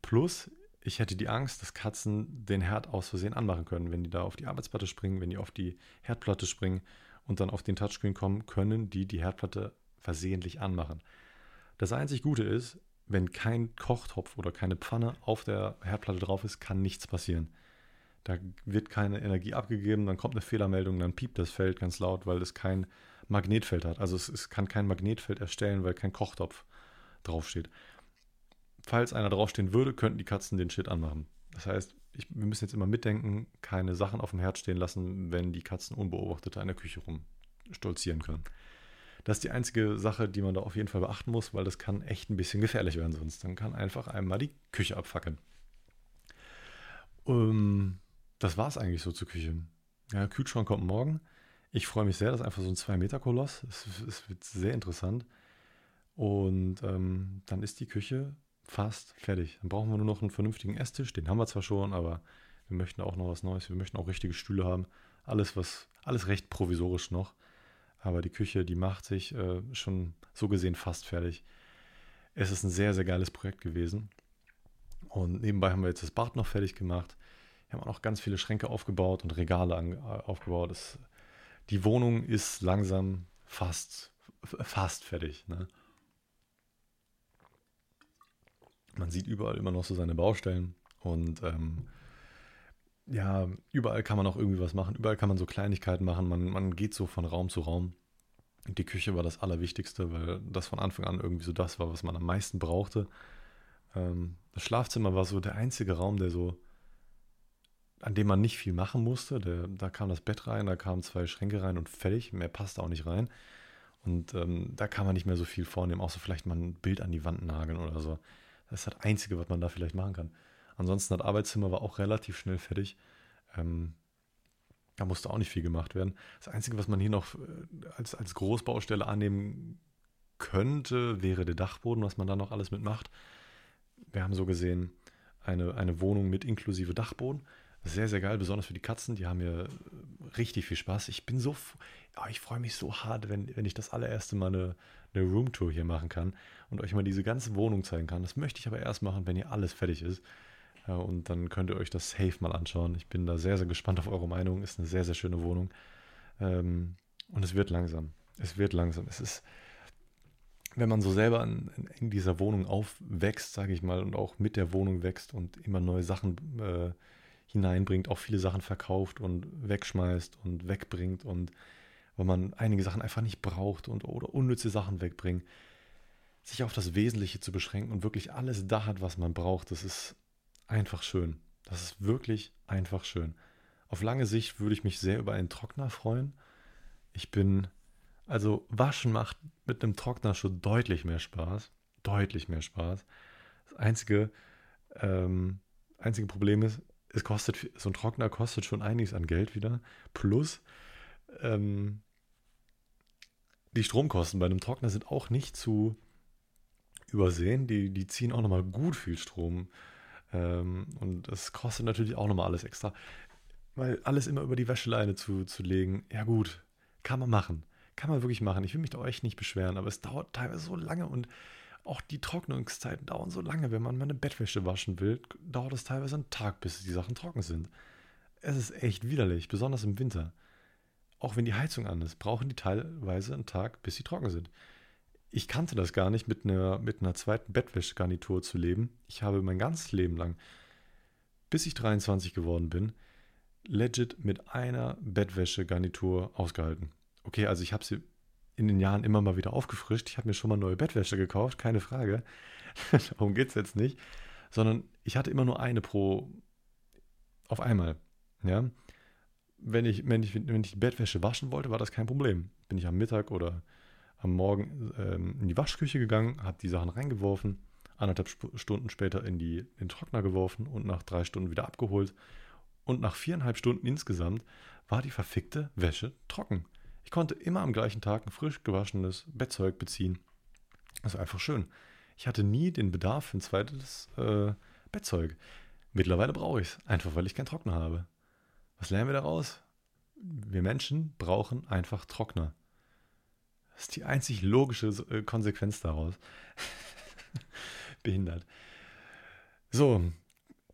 Plus, ich hätte die Angst, dass Katzen den Herd aus Versehen anmachen können. Wenn die da auf die Arbeitsplatte springen, wenn die auf die Herdplatte springen und dann auf den Touchscreen kommen, können die die Herdplatte versehentlich anmachen. Das einzig Gute ist, wenn kein Kochtopf oder keine Pfanne auf der Herdplatte drauf ist, kann nichts passieren. Da wird keine Energie abgegeben, dann kommt eine Fehlermeldung, dann piept das Feld ganz laut, weil es kein Magnetfeld hat. Also es, es kann kein Magnetfeld erstellen, weil kein Kochtopf draufsteht falls einer draufstehen würde, könnten die Katzen den Shit anmachen. Das heißt, ich, wir müssen jetzt immer mitdenken, keine Sachen auf dem Herd stehen lassen, wenn die Katzen unbeobachtet in der Küche rumstolzieren können. Das ist die einzige Sache, die man da auf jeden Fall beachten muss, weil das kann echt ein bisschen gefährlich werden sonst. Dann kann einfach einmal die Küche abfackeln. Ähm, das war es eigentlich so zur Küche. Ja, Kühlschrank kommt morgen. Ich freue mich sehr, das ist einfach so ein 2-Meter-Koloss. Es, es, wird sehr interessant. Und ähm, dann ist die Küche fast fertig. Dann brauchen wir nur noch einen vernünftigen Esstisch. Den haben wir zwar schon, aber wir möchten auch noch was Neues. Wir möchten auch richtige Stühle haben. Alles, was, alles recht provisorisch noch. Aber die Küche, die macht sich äh, schon so gesehen fast fertig. Es ist ein sehr, sehr geiles Projekt gewesen. Und nebenbei haben wir jetzt das Bad noch fertig gemacht. Wir haben auch noch ganz viele Schränke aufgebaut und Regale an, äh, aufgebaut. Das, die Wohnung ist langsam fast, fast fertig. Ne? man sieht überall immer noch so seine Baustellen und ähm, ja, überall kann man auch irgendwie was machen, überall kann man so Kleinigkeiten machen, man, man geht so von Raum zu Raum. Die Küche war das Allerwichtigste, weil das von Anfang an irgendwie so das war, was man am meisten brauchte. Ähm, das Schlafzimmer war so der einzige Raum, der so, an dem man nicht viel machen musste. Der, da kam das Bett rein, da kamen zwei Schränke rein und fertig, mehr passte auch nicht rein. Und ähm, da kann man nicht mehr so viel vornehmen, außer vielleicht mal ein Bild an die Wand nageln oder so. Das ist das Einzige, was man da vielleicht machen kann. Ansonsten das Arbeitszimmer war auch relativ schnell fertig. Ähm, da musste auch nicht viel gemacht werden. Das Einzige, was man hier noch äh, als, als Großbaustelle annehmen könnte, wäre der Dachboden, was man da noch alles mitmacht. Wir haben so gesehen eine, eine Wohnung mit inklusive Dachboden. Sehr, sehr geil, besonders für die Katzen. Die haben hier richtig viel Spaß. Ich bin so, oh, ich freue mich so hart, wenn, wenn ich das allererste Mal eine, eine Roomtour hier machen kann und euch mal diese ganze Wohnung zeigen kann. Das möchte ich aber erst machen, wenn hier alles fertig ist. Und dann könnt ihr euch das safe mal anschauen. Ich bin da sehr, sehr gespannt auf eure Meinung. Ist eine sehr, sehr schöne Wohnung. Ähm, und es wird langsam. Es wird langsam. Es ist, wenn man so selber in, in dieser Wohnung aufwächst, sage ich mal, und auch mit der Wohnung wächst und immer neue Sachen äh, hineinbringt, auch viele Sachen verkauft und wegschmeißt und wegbringt und weil man einige Sachen einfach nicht braucht und oder unnütze Sachen wegbringt, sich auf das Wesentliche zu beschränken und wirklich alles da hat, was man braucht, das ist einfach schön. Das ist wirklich einfach schön. Auf lange Sicht würde ich mich sehr über einen Trockner freuen. Ich bin, also waschen macht mit einem Trockner schon deutlich mehr Spaß. Deutlich mehr Spaß. Das einzige, ähm, einzige Problem ist, es kostet, so ein Trockner kostet schon einiges an Geld wieder. Plus, ähm, die Stromkosten bei einem Trockner sind auch nicht zu übersehen. Die, die ziehen auch nochmal gut viel Strom. Ähm, und das kostet natürlich auch nochmal alles extra. Weil alles immer über die Wäscheleine zu, zu legen, ja gut, kann man machen. Kann man wirklich machen. Ich will mich da echt nicht beschweren, aber es dauert teilweise so lange und auch die Trocknungszeiten dauern so lange. Wenn man mal eine Bettwäsche waschen will, dauert es teilweise einen Tag, bis die Sachen trocken sind. Es ist echt widerlich, besonders im Winter. Auch wenn die Heizung an ist, brauchen die teilweise einen Tag, bis sie trocken sind. Ich kannte das gar nicht, mit einer, mit einer zweiten Bettwäschegarnitur zu leben. Ich habe mein ganzes Leben lang, bis ich 23 geworden bin, legit mit einer Bettwäschegarnitur ausgehalten. Okay, also ich habe sie in den Jahren immer mal wieder aufgefrischt. Ich habe mir schon mal neue Bettwäsche gekauft, keine Frage. [laughs] Darum geht es jetzt nicht. Sondern ich hatte immer nur eine pro auf einmal. Ja. Wenn ich, wenn, ich, wenn ich die Bettwäsche waschen wollte, war das kein Problem. Bin ich am Mittag oder am Morgen ähm, in die Waschküche gegangen, habe die Sachen reingeworfen, anderthalb Sp Stunden später in, die, in den Trockner geworfen und nach drei Stunden wieder abgeholt. Und nach viereinhalb Stunden insgesamt war die verfickte Wäsche trocken. Ich konnte immer am gleichen Tag ein frisch gewaschenes Bettzeug beziehen. Das war einfach schön. Ich hatte nie den Bedarf für ein zweites äh, Bettzeug. Mittlerweile brauche ich es, einfach weil ich keinen Trockner habe. Was lernen wir daraus? Wir Menschen brauchen einfach Trockner. Das ist die einzig logische äh, Konsequenz daraus. [laughs] Behindert. So,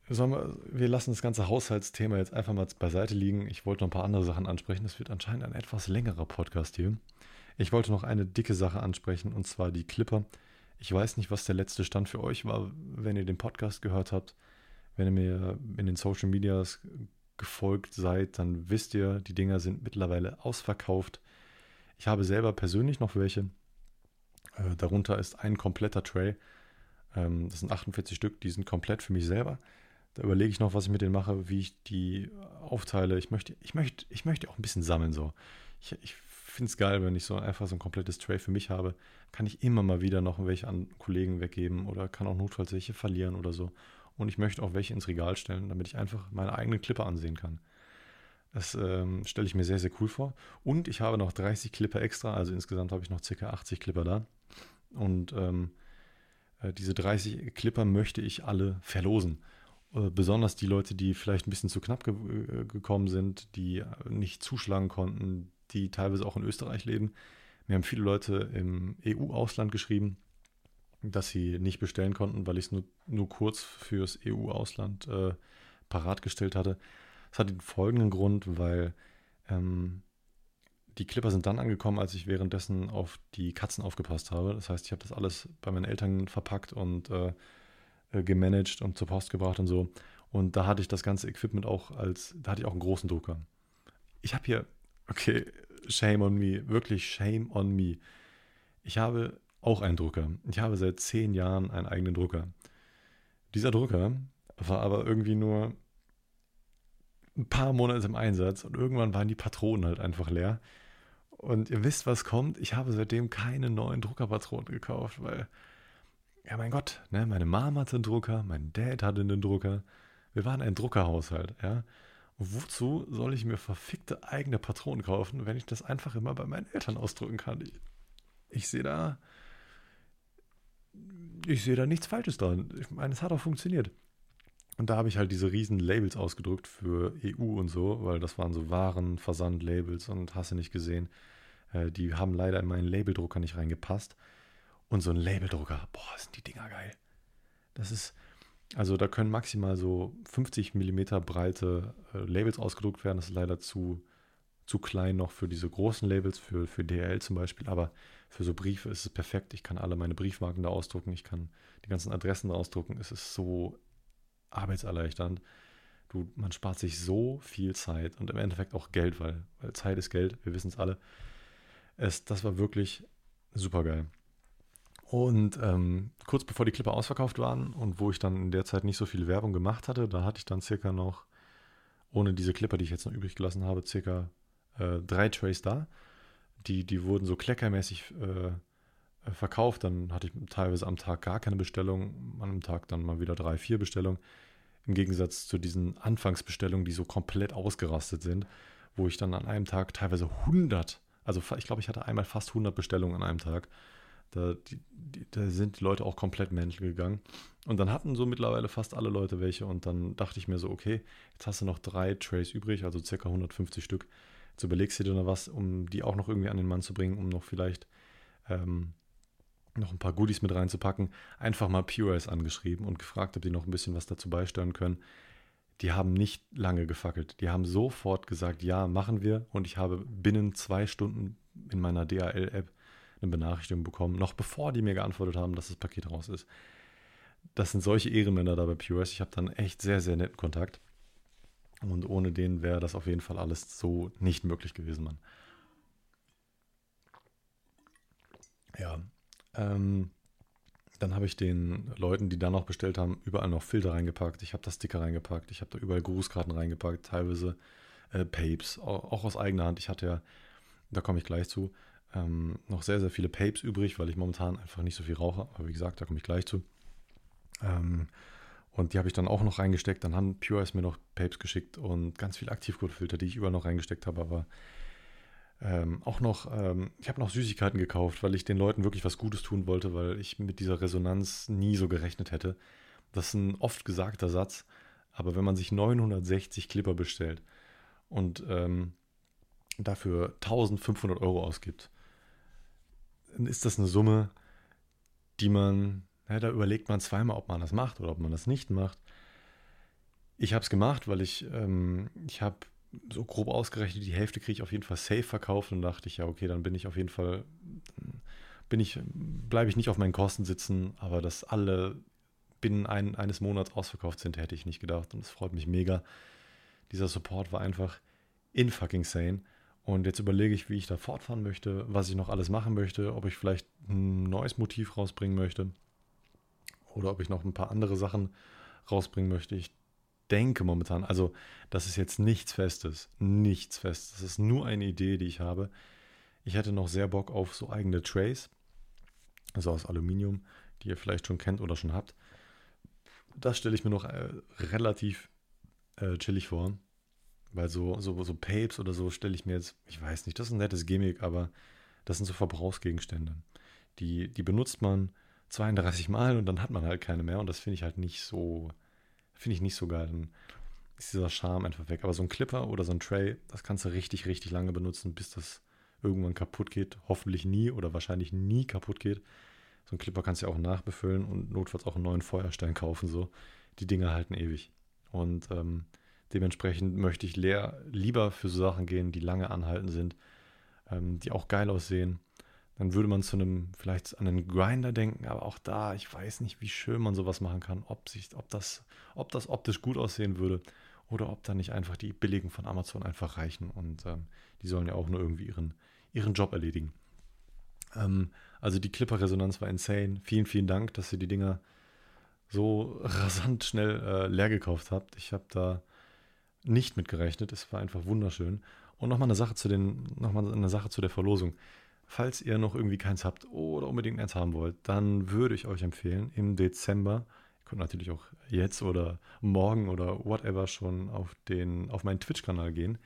wir, wir, lassen das ganze Haushaltsthema jetzt einfach mal beiseite liegen. Ich wollte noch ein paar andere Sachen ansprechen. Das wird anscheinend ein etwas längerer Podcast hier. Ich wollte noch eine dicke Sache ansprechen, und zwar die Clipper. Ich weiß nicht, was der letzte Stand für euch war, wenn ihr den Podcast gehört habt. Wenn ihr mir in den Social Medias gefolgt seid, dann wisst ihr, die Dinger sind mittlerweile ausverkauft. Ich habe selber persönlich noch welche. Äh, darunter ist ein kompletter Tray. Ähm, das sind 48 Stück, die sind komplett für mich selber. Da überlege ich noch, was ich mit denen mache, wie ich die aufteile. Ich möchte, ich möchte, ich möchte auch ein bisschen sammeln. So. Ich, ich finde es geil, wenn ich so einfach so ein komplettes Tray für mich habe. Kann ich immer mal wieder noch welche an Kollegen weggeben oder kann auch notfalls welche verlieren oder so. Und ich möchte auch welche ins Regal stellen, damit ich einfach meine eigenen Clipper ansehen kann. Das ähm, stelle ich mir sehr, sehr cool vor. Und ich habe noch 30 Clipper extra, also insgesamt habe ich noch ca. 80 Clipper da. Und ähm, äh, diese 30 Clipper möchte ich alle verlosen. Äh, besonders die Leute, die vielleicht ein bisschen zu knapp ge äh, gekommen sind, die nicht zuschlagen konnten, die teilweise auch in Österreich leben. Mir haben viele Leute im EU-Ausland geschrieben, dass sie nicht bestellen konnten, weil ich es nur, nur kurz fürs EU-Ausland äh, parat gestellt hatte. Das hat den folgenden Grund, weil ähm, die Clipper sind dann angekommen, als ich währenddessen auf die Katzen aufgepasst habe. Das heißt, ich habe das alles bei meinen Eltern verpackt und äh, äh, gemanagt und zur Post gebracht und so. Und da hatte ich das ganze Equipment auch als, da hatte ich auch einen großen Drucker. Ich habe hier, okay, shame on me, wirklich shame on me. Ich habe auch einen Drucker. Ich habe seit zehn Jahren einen eigenen Drucker. Dieser Drucker war aber irgendwie nur ein paar Monate im Einsatz und irgendwann waren die Patronen halt einfach leer. Und ihr wisst, was kommt. Ich habe seitdem keine neuen Druckerpatronen gekauft, weil, ja, mein Gott, ne, meine Mama hatte einen Drucker, mein Dad hatte einen Drucker. Wir waren ein Druckerhaushalt, ja. Und wozu soll ich mir verfickte eigene Patronen kaufen, wenn ich das einfach immer bei meinen Eltern ausdrücken kann? Ich, ich sehe da, ich sehe da nichts Falsches dran. Ich meine, es hat auch funktioniert. Und da habe ich halt diese riesen Labels ausgedruckt für EU und so, weil das waren so Waren, Versand-Labels und hast du nicht gesehen. Äh, die haben leider in meinen Labeldrucker nicht reingepasst. Und so ein Labeldrucker, boah, sind die Dinger geil. Das ist, also da können maximal so 50 mm breite äh, Labels ausgedruckt werden. Das ist leider zu, zu klein noch für diese großen Labels, für, für DHL zum Beispiel. Aber für so Briefe ist es perfekt. Ich kann alle meine Briefmarken da ausdrucken. Ich kann die ganzen Adressen da ausdrucken. Es ist so arbeitserleichternd. Du, man spart sich so viel Zeit und im Endeffekt auch Geld, weil, weil Zeit ist Geld, wir wissen es alle. Das war wirklich super geil. Und ähm, kurz bevor die Clipper ausverkauft waren und wo ich dann in der Zeit nicht so viel Werbung gemacht hatte, da hatte ich dann circa noch, ohne diese Clipper, die ich jetzt noch übrig gelassen habe, circa äh, drei Trays da. Die, die wurden so kleckermäßig äh, verkauft. Dann hatte ich teilweise am Tag gar keine Bestellung, an einem Tag dann mal wieder drei, vier Bestellungen. Im Gegensatz zu diesen Anfangsbestellungen, die so komplett ausgerastet sind, wo ich dann an einem Tag teilweise 100, also ich glaube, ich hatte einmal fast 100 Bestellungen an einem Tag. Da, die, die, da, sind die Leute auch komplett Menschen gegangen. Und dann hatten so mittlerweile fast alle Leute welche. Und dann dachte ich mir so, okay, jetzt hast du noch drei Trays übrig, also circa 150 Stück. Jetzt überlegst du dir noch was, um die auch noch irgendwie an den Mann zu bringen, um noch vielleicht ähm, noch ein paar Goodies mit reinzupacken, einfach mal POS angeschrieben und gefragt, ob die noch ein bisschen was dazu beisteuern können. Die haben nicht lange gefackelt. Die haben sofort gesagt, ja, machen wir. Und ich habe binnen zwei Stunden in meiner DHL-App eine Benachrichtigung bekommen, noch bevor die mir geantwortet haben, dass das Paket raus ist. Das sind solche Ehrenmänner da bei POS. Ich habe dann echt sehr, sehr netten Kontakt. Und ohne den wäre das auf jeden Fall alles so nicht möglich gewesen, Mann. Ähm, dann habe ich den Leuten, die da noch bestellt haben, überall noch Filter reingepackt. Ich habe da Sticker reingepackt. Ich habe da überall Grußkarten reingepackt, teilweise äh, Papes, auch, aus eigener Hand. Ich hatte ja, da komme ich gleich zu, ähm, noch sehr, sehr viele Papes übrig, weil ich momentan einfach nicht so viel rauche. Aber wie gesagt, da komme ich gleich zu. Ähm, und die habe ich dann auch noch reingesteckt. Dann haben Pure mir noch Papes geschickt und ganz viele Aktivcode-Filter, die ich überall noch reingesteckt habe. Aber ähm, auch noch, ähm, ich habe noch Süßigkeiten gekauft, weil ich den Leuten wirklich was Gutes tun wollte, weil ich mit dieser Resonanz nie so gerechnet hätte. Das ist ein oft gesagter Satz, aber wenn man sich 960 Clipper bestellt und ähm, dafür 1500 Euro ausgibt, dann ist das eine Summe, die man, ja, da überlegt man zweimal, ob man das macht oder ob man das nicht macht. Ich habe es gemacht, weil ich, ähm, ich habe so grob ausgerechnet, die Hälfte kriege ich auf jeden Fall safe verkauft und dachte ich, ja, okay, dann bin ich auf jeden Fall, bin ich, bleibe ich nicht auf meinen Kosten sitzen, aber dass alle binnen ein, eines Monats ausverkauft sind, hätte ich nicht gedacht und es freut mich mega. Dieser Support war einfach in fucking sane. Und jetzt überlege ich, wie ich da fortfahren möchte, was ich noch alles machen möchte, ob ich vielleicht ein neues Motiv rausbringen möchte oder ob ich noch ein paar andere Sachen rausbringen möchte. Ich denke momentan, also das ist jetzt nichts Festes, nichts Festes. Das ist nur eine Idee, die ich habe. Ich hätte noch sehr Bock auf so eigene Trays, also aus Aluminium, die ihr vielleicht schon kennt oder schon habt. Das stelle ich mir noch äh, relativ äh, chillig vor, weil so, so, so Papes oder so stelle ich mir jetzt, ich weiß nicht, das ist ein nettes Gimmick, aber das sind so Verbrauchsgegenstände. Die, die benutzt man 32 Mal und dann hat man halt keine mehr und das finde ich halt nicht so, Finde ich nicht so geil. Dann ist dieser Charme einfach weg. Aber so ein Clipper oder so ein Tray, das kannst du richtig, richtig lange benutzen, bis das irgendwann kaputt geht. Hoffentlich nie oder wahrscheinlich nie kaputt geht. So ein Clipper kannst du ja auch nachbefüllen und notfalls auch einen neuen Feuerstein kaufen. So. Die Dinger halten ewig. Und ähm, dementsprechend möchte ich leer, lieber für so Sachen gehen, die lange anhalten sind, ähm, die auch geil aussehen dann würde man zu einem, vielleicht an einen Grinder denken, aber auch da, ich weiß nicht, wie schön man sowas machen kann, ob, sich, ob, das, ob das optisch gut aussehen würde oder ob da nicht einfach die billigen von Amazon einfach reichen und ähm, die sollen ja auch nur irgendwie ihren, ihren Job erledigen. Ähm, also die Clipper-Resonanz war insane. Vielen, vielen Dank, dass ihr die Dinger so rasant schnell äh, leer gekauft habt. Ich habe da nicht mit gerechnet. Es war einfach wunderschön. Und nochmal eine Sache zu den, nochmal eine Sache zu der Verlosung. Falls ihr noch irgendwie keins habt oder unbedingt eins haben wollt, dann würde ich euch empfehlen, im Dezember, ihr könnt natürlich auch jetzt oder morgen oder whatever schon auf, den, auf meinen Twitch-Kanal gehen,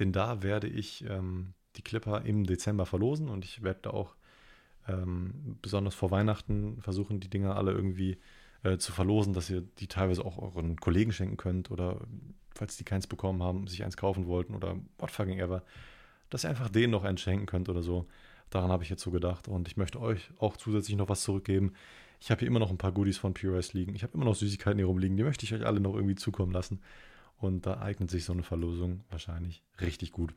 denn da werde ich ähm, die Clipper im Dezember verlosen und ich werde da auch ähm, besonders vor Weihnachten versuchen, die Dinger alle irgendwie äh, zu verlosen, dass ihr die teilweise auch euren Kollegen schenken könnt oder falls die keins bekommen haben, sich eins kaufen wollten oder what fucking ever, dass ihr einfach denen noch eins schenken könnt oder so. Daran habe ich jetzt so gedacht und ich möchte euch auch zusätzlich noch was zurückgeben. Ich habe hier immer noch ein paar Goodies von Pure liegen. Ich habe immer noch Süßigkeiten hier rumliegen. Die möchte ich euch alle noch irgendwie zukommen lassen. Und da eignet sich so eine Verlosung wahrscheinlich richtig gut.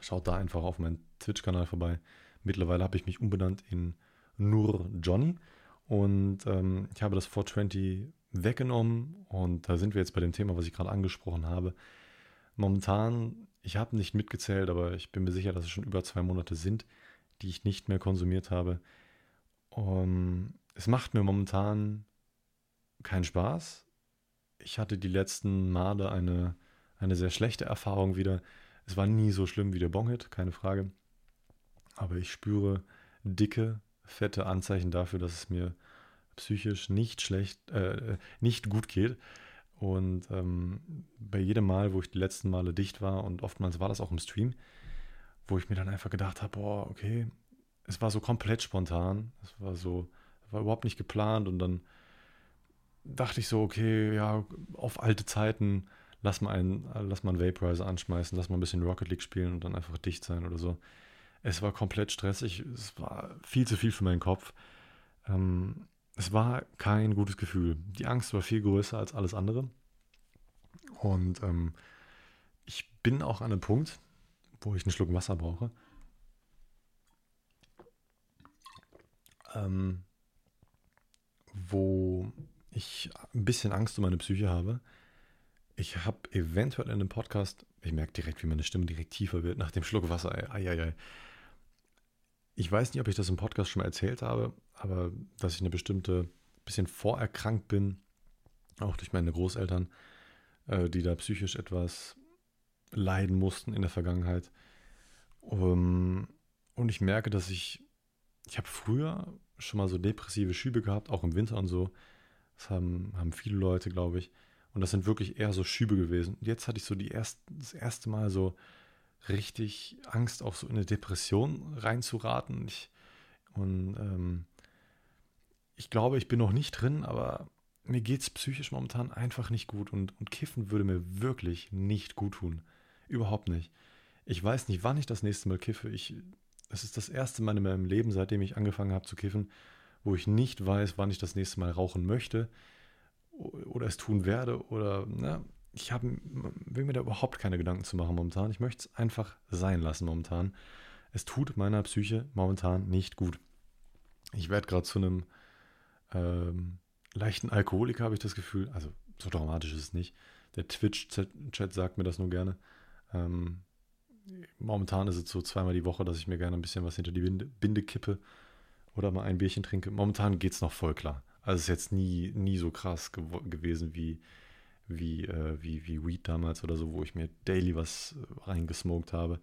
Schaut da einfach auf meinen Twitch-Kanal vorbei. Mittlerweile habe ich mich umbenannt in Nur Johnny. Und ähm, ich habe das 420 weggenommen. Und da sind wir jetzt bei dem Thema, was ich gerade angesprochen habe. Momentan, ich habe nicht mitgezählt, aber ich bin mir sicher, dass es schon über zwei Monate sind, die ich nicht mehr konsumiert habe. Um, es macht mir momentan keinen Spaß. Ich hatte die letzten Male eine, eine sehr schlechte Erfahrung wieder. Es war nie so schlimm wie der Bonghit, keine Frage. Aber ich spüre dicke, fette Anzeichen dafür, dass es mir psychisch nicht schlecht, äh, nicht gut geht. Und ähm, bei jedem Mal, wo ich die letzten Male dicht war, und oftmals war das auch im Stream, wo ich mir dann einfach gedacht habe, boah, okay, es war so komplett spontan, es war so, war überhaupt nicht geplant und dann dachte ich so, okay, ja, auf alte Zeiten, lass mal einen, lass mal einen Vaporizer anschmeißen, lass mal ein bisschen Rocket League spielen und dann einfach dicht sein oder so. Es war komplett stressig, es war viel zu viel für meinen Kopf. Ähm, es war kein gutes Gefühl. Die Angst war viel größer als alles andere. Und ähm, ich bin auch an einem Punkt, wo ich einen Schluck Wasser brauche. Ähm, wo ich ein bisschen Angst um meine Psyche habe. Ich habe eventuell in dem Podcast, ich merke direkt, wie meine Stimme direkt tiefer wird nach dem Schluck Wasser. Ei, ei, ei. ich weiß nicht, ob ich das im Podcast schon mal erzählt habe, aber dass ich eine bestimmte, bisschen vorerkrankt bin, auch durch meine Großeltern, äh, die da psychisch etwas leiden mussten in der Vergangenheit. Um, und ich merke, dass ich, ich habe früher schon mal so depressive Schübe gehabt, auch im Winter und so. Das haben, haben viele Leute, glaube ich. Und das sind wirklich eher so Schübe gewesen. Und jetzt hatte ich so die erst, das erste Mal so richtig Angst, auch so in eine Depression reinzuraten. Ich, und ähm, ich glaube, ich bin noch nicht drin, aber mir geht es psychisch momentan einfach nicht gut und, und Kiffen würde mir wirklich nicht gut tun. Überhaupt nicht. Ich weiß nicht, wann ich das nächste Mal kiffe. Ich, es ist das erste Mal in meinem Leben, seitdem ich angefangen habe zu kiffen, wo ich nicht weiß, wann ich das nächste Mal rauchen möchte oder es tun werde oder na, ich hab, will mir da überhaupt keine Gedanken zu machen momentan. Ich möchte es einfach sein lassen momentan. Es tut meiner Psyche momentan nicht gut. Ich werde gerade zu einem ähm, leichten Alkoholiker, habe ich das Gefühl. Also so dramatisch ist es nicht. Der Twitch-Chat sagt mir das nur gerne. Ähm, momentan ist es so zweimal die Woche, dass ich mir gerne ein bisschen was hinter die Binde, Binde kippe oder mal ein Bierchen trinke. Momentan geht es noch voll klar. Also es ist jetzt nie, nie so krass gew gewesen wie, wie, äh, wie, wie Weed damals oder so, wo ich mir daily was reingesmoked habe.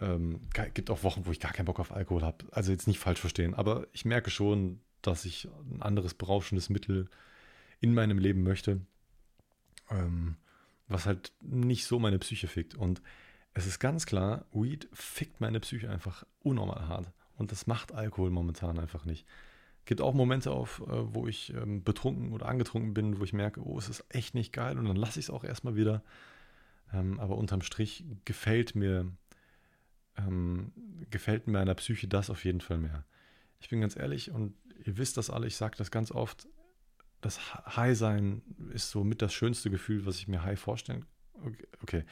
Ähm, gibt auch Wochen, wo ich gar keinen Bock auf Alkohol habe. Also jetzt nicht falsch verstehen, aber ich merke schon, dass ich ein anderes berauschendes Mittel in meinem Leben möchte, ähm, was halt nicht so meine Psyche fickt. Und es ist ganz klar, Weed fickt meine Psyche einfach unnormal hart. Und das macht Alkohol momentan einfach nicht. Gibt auch Momente auf, äh, wo ich ähm, betrunken oder angetrunken bin, wo ich merke, oh, es ist echt nicht geil und dann lasse ich es auch erstmal wieder. Ähm, aber unterm Strich gefällt mir, ähm, gefällt meiner Psyche das auf jeden Fall mehr. Ich bin ganz ehrlich und ihr wisst das alle, ich sage das ganz oft, das High-Sein ist so mit das schönste Gefühl, was ich mir High vorstellen Okay. okay.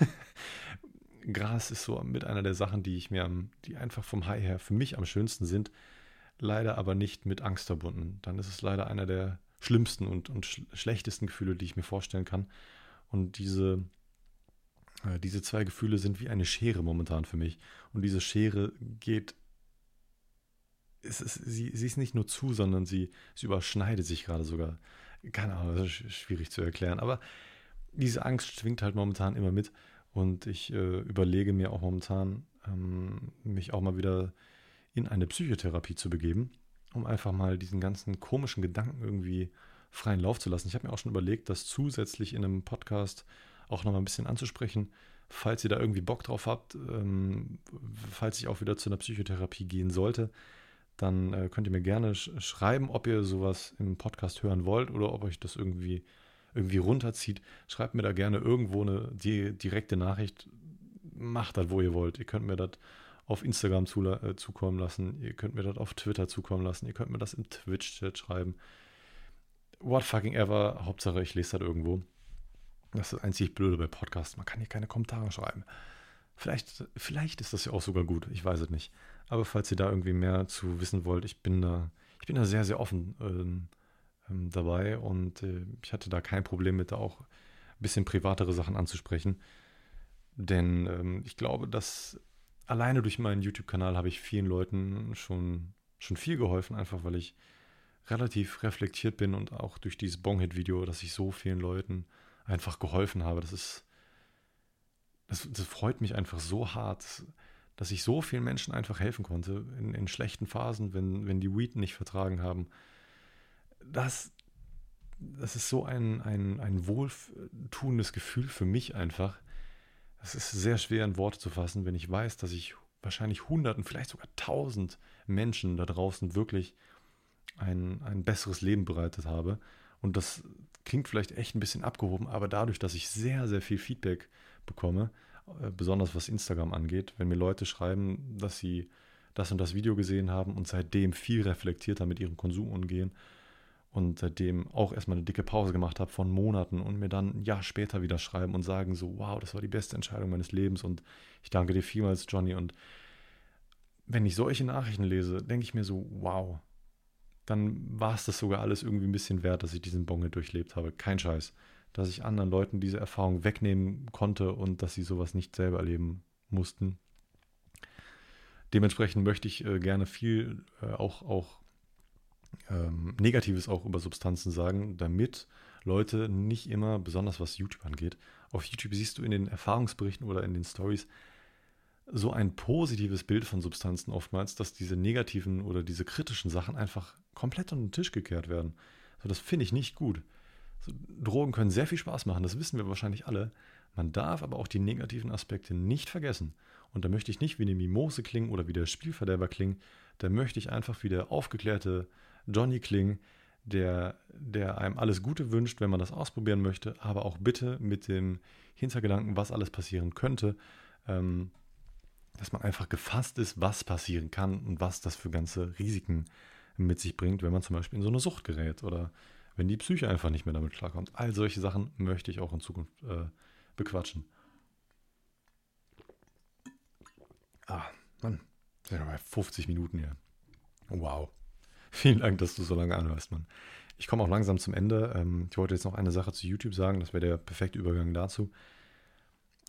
[laughs] Gras ist so mit einer der Sachen, die ich mir die einfach vom High her für mich am schönsten sind, leider aber nicht mit Angst verbunden. Dann ist es leider einer der schlimmsten und, und sch schlechtesten Gefühle, die ich mir vorstellen kann. Und diese, äh, diese zwei Gefühle sind wie eine Schere momentan für mich. Und diese Schere geht es ist, sie, sie ist nicht nur zu, sondern sie, sie überschneidet sich gerade sogar. Keine Ahnung, das ist schwierig zu erklären. Aber diese Angst schwingt halt momentan immer mit. Und ich äh, überlege mir auch momentan, ähm, mich auch mal wieder in eine Psychotherapie zu begeben, um einfach mal diesen ganzen komischen Gedanken irgendwie freien Lauf zu lassen. Ich habe mir auch schon überlegt, das zusätzlich in einem Podcast auch nochmal ein bisschen anzusprechen. Falls ihr da irgendwie Bock drauf habt, ähm, falls ich auch wieder zu einer Psychotherapie gehen sollte, dann äh, könnt ihr mir gerne sch schreiben, ob ihr sowas im Podcast hören wollt oder ob euch das irgendwie, irgendwie runterzieht. Schreibt mir da gerne irgendwo eine die, direkte Nachricht. Macht das, wo ihr wollt. Ihr könnt mir das auf Instagram zu, äh, zukommen lassen. Ihr könnt mir das auf Twitter zukommen lassen. Ihr könnt mir das im Twitch-Chat schreiben. What fucking ever. Hauptsache, ich lese das irgendwo. Das ist das einzig Blöde bei Podcasts. Man kann hier keine Kommentare schreiben. Vielleicht, vielleicht ist das ja auch sogar gut. Ich weiß es nicht. Aber falls ihr da irgendwie mehr zu wissen wollt, ich bin da, ich bin da sehr, sehr offen ähm, ähm, dabei und äh, ich hatte da kein Problem mit, da auch ein bisschen privatere Sachen anzusprechen. Denn ähm, ich glaube, dass alleine durch meinen YouTube-Kanal habe ich vielen Leuten schon, schon viel geholfen, einfach weil ich relativ reflektiert bin und auch durch dieses Bonghead-Video, dass ich so vielen Leuten einfach geholfen habe. Das ist, das, das freut mich einfach so hart dass ich so vielen Menschen einfach helfen konnte in, in schlechten Phasen, wenn, wenn die Weed nicht vertragen haben. Das, das ist so ein, ein, ein wohltuendes Gefühl für mich einfach. Es ist sehr schwer in Worte zu fassen, wenn ich weiß, dass ich wahrscheinlich Hunderten, vielleicht sogar Tausend Menschen da draußen wirklich ein, ein besseres Leben bereitet habe. Und das klingt vielleicht echt ein bisschen abgehoben, aber dadurch, dass ich sehr, sehr viel Feedback bekomme, äh, besonders was Instagram angeht, wenn mir Leute schreiben, dass sie das und das Video gesehen haben und seitdem viel reflektierter mit ihrem Konsum umgehen und seitdem auch erstmal eine dicke Pause gemacht habe von Monaten und mir dann ein Jahr später wieder schreiben und sagen so, wow, das war die beste Entscheidung meines Lebens und ich danke dir vielmals, Johnny. Und wenn ich solche Nachrichten lese, denke ich mir so, wow, dann war es das sogar alles irgendwie ein bisschen wert, dass ich diesen Bonge durchlebt habe. Kein Scheiß dass ich anderen Leuten diese Erfahrung wegnehmen konnte und dass sie sowas nicht selber erleben mussten. Dementsprechend möchte ich äh, gerne viel äh, auch, auch ähm, Negatives auch über Substanzen sagen, damit Leute nicht immer, besonders was YouTube angeht, auf YouTube siehst du in den Erfahrungsberichten oder in den Stories so ein positives Bild von Substanzen oftmals, dass diese negativen oder diese kritischen Sachen einfach komplett unter den Tisch gekehrt werden. So, das finde ich nicht gut. So, Drogen können sehr viel Spaß machen, das wissen wir wahrscheinlich alle. Man darf aber auch die negativen Aspekte nicht vergessen. Und da möchte ich nicht wie eine Mimose klingen oder wie der Spielverderber klingen. Da möchte ich einfach wie der aufgeklärte Johnny klingen, der, der einem alles Gute wünscht, wenn man das ausprobieren möchte, aber auch bitte mit dem Hintergedanken, was alles passieren könnte, ähm, dass man einfach gefasst ist, was passieren kann und was das für ganze Risiken mit sich bringt, wenn man zum Beispiel in so eine Sucht gerät oder wenn die Psyche einfach nicht mehr damit klarkommt. All solche Sachen möchte ich auch in Zukunft äh, bequatschen. Ah, Mann, sind ja bei 50 Minuten hier. Wow. [laughs] Vielen Dank, dass du so lange anhörst, Mann. Ich komme auch langsam zum Ende. Ähm, ich wollte jetzt noch eine Sache zu YouTube sagen, das wäre der perfekte Übergang dazu.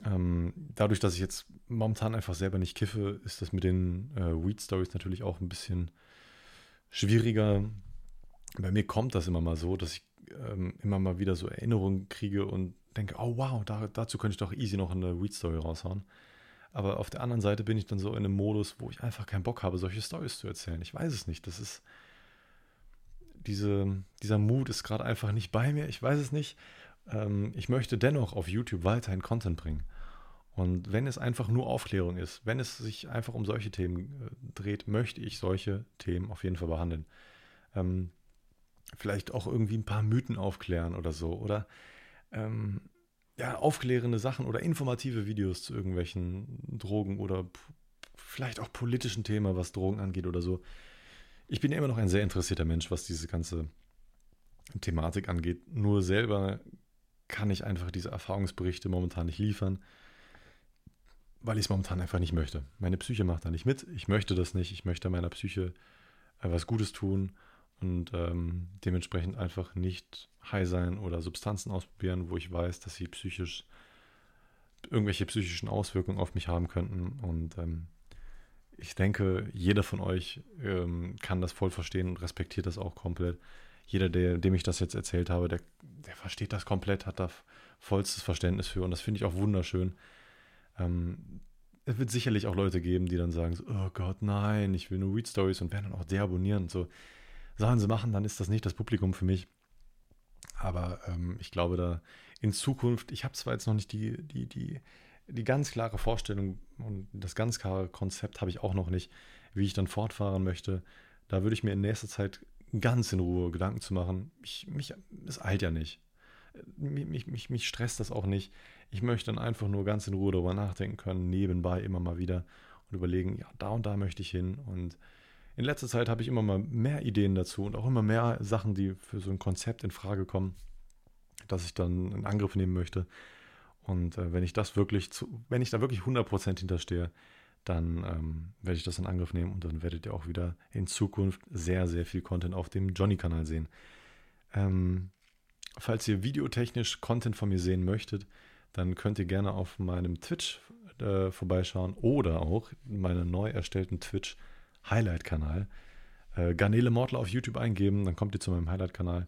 Ähm, dadurch, dass ich jetzt momentan einfach selber nicht kiffe, ist das mit den äh, Weed Stories natürlich auch ein bisschen schwieriger. Bei mir kommt das immer mal so, dass ich ähm, immer mal wieder so Erinnerungen kriege und denke, oh wow, da, dazu könnte ich doch easy noch eine Weed Story raushauen. Aber auf der anderen Seite bin ich dann so in einem Modus, wo ich einfach keinen Bock habe, solche Stories zu erzählen. Ich weiß es nicht. Das ist diese, dieser Mut ist gerade einfach nicht bei mir. Ich weiß es nicht. Ähm, ich möchte dennoch auf YouTube weiterhin Content bringen. Und wenn es einfach nur Aufklärung ist, wenn es sich einfach um solche Themen äh, dreht, möchte ich solche Themen auf jeden Fall behandeln. Ähm, vielleicht auch irgendwie ein paar Mythen aufklären oder so. Oder ähm, ja, aufklärende Sachen oder informative Videos zu irgendwelchen Drogen oder vielleicht auch politischen Themen, was Drogen angeht oder so ich bin ja immer noch ein sehr interessierter Mensch, was diese ganze Thematik angeht. Nur selber kann ich einfach diese Erfahrungsberichte momentan nicht liefern, weil ich es momentan einfach nicht möchte. Meine Psyche macht da nicht mit. Ich möchte das nicht. Ich möchte meiner Psyche äh, was Gutes tun und ähm, dementsprechend einfach nicht high sein oder Substanzen ausprobieren, wo ich weiß, dass sie psychisch irgendwelche psychischen Auswirkungen auf mich haben könnten. Und ähm, ich denke, jeder von euch ähm, kann das voll verstehen und respektiert das auch komplett. Jeder, der, dem ich das jetzt erzählt habe, der, der versteht das komplett, hat da vollstes Verständnis für und das finde ich auch wunderschön. Ähm, es wird sicherlich auch Leute geben, die dann sagen, so, oh Gott, nein, ich will nur Read Stories und werden dann auch deabonnieren und so. Sachen sie machen, dann ist das nicht das Publikum für mich. Aber ähm, ich glaube da in Zukunft, ich habe zwar jetzt noch nicht die, die, die die ganz klare Vorstellung und das ganz klare Konzept habe ich auch noch nicht, wie ich dann fortfahren möchte. Da würde ich mir in nächster Zeit ganz in Ruhe Gedanken zu machen. Ich, mich, es eilt ja nicht. Mich, mich, mich stresst das auch nicht. Ich möchte dann einfach nur ganz in Ruhe darüber nachdenken können, nebenbei immer mal wieder und überlegen, ja, da und da möchte ich hin. Und in letzter Zeit habe ich immer mal mehr Ideen dazu und auch immer mehr Sachen, die für so ein Konzept in Frage kommen, dass ich dann in Angriff nehmen möchte. Und äh, wenn ich das wirklich, zu, wenn ich da wirklich 100% hinterstehe, dann ähm, werde ich das in Angriff nehmen und dann werdet ihr auch wieder in Zukunft sehr, sehr viel Content auf dem Johnny-Kanal sehen. Ähm, falls ihr videotechnisch Content von mir sehen möchtet, dann könnt ihr gerne auf meinem Twitch äh, vorbeischauen oder auch meinen neu erstellten Twitch Highlight-Kanal. Äh, Garnele Mortler auf YouTube eingeben, dann kommt ihr zu meinem Highlight-Kanal.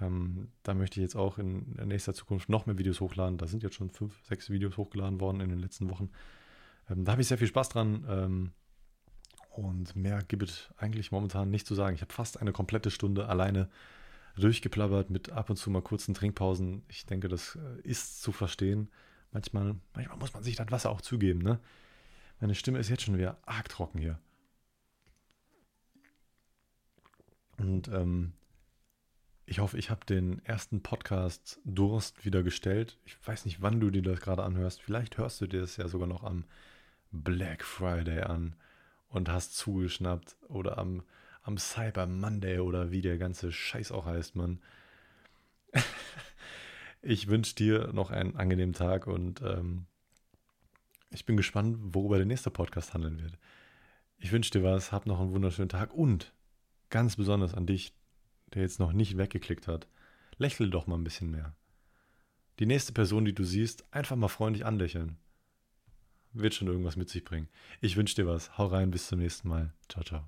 Ähm, da möchte ich jetzt auch in nächster Zukunft noch mehr Videos hochladen. Da sind jetzt schon fünf, sechs Videos hochgeladen worden in den letzten Wochen. Ähm, da habe ich sehr viel Spaß dran. Ähm, und mehr gibt es eigentlich momentan nicht zu sagen. Ich habe fast eine komplette Stunde alleine durchgeplappert mit ab und zu mal kurzen Trinkpausen. Ich denke, das äh, ist zu verstehen. Manchmal, manchmal muss man sich das Wasser auch zugeben. Ne? Meine Stimme ist jetzt schon wieder arg trocken hier. Und ähm, ich hoffe, ich habe den ersten Podcast Durst wieder gestellt. Ich weiß nicht, wann du dir das gerade anhörst. Vielleicht hörst du dir das ja sogar noch am Black Friday an und hast zugeschnappt oder am, am Cyber Monday oder wie der ganze Scheiß auch heißt, Mann. [laughs] ich wünsche dir noch einen angenehmen Tag und ähm, ich bin gespannt, worüber der nächste Podcast handeln wird. Ich wünsche dir was, hab noch einen wunderschönen Tag und ganz besonders an dich, der jetzt noch nicht weggeklickt hat, lächel doch mal ein bisschen mehr. Die nächste Person, die du siehst, einfach mal freundlich anlächeln. wird schon irgendwas mit sich bringen. Ich wünsche dir was. Hau rein, bis zum nächsten Mal. Ciao, ciao.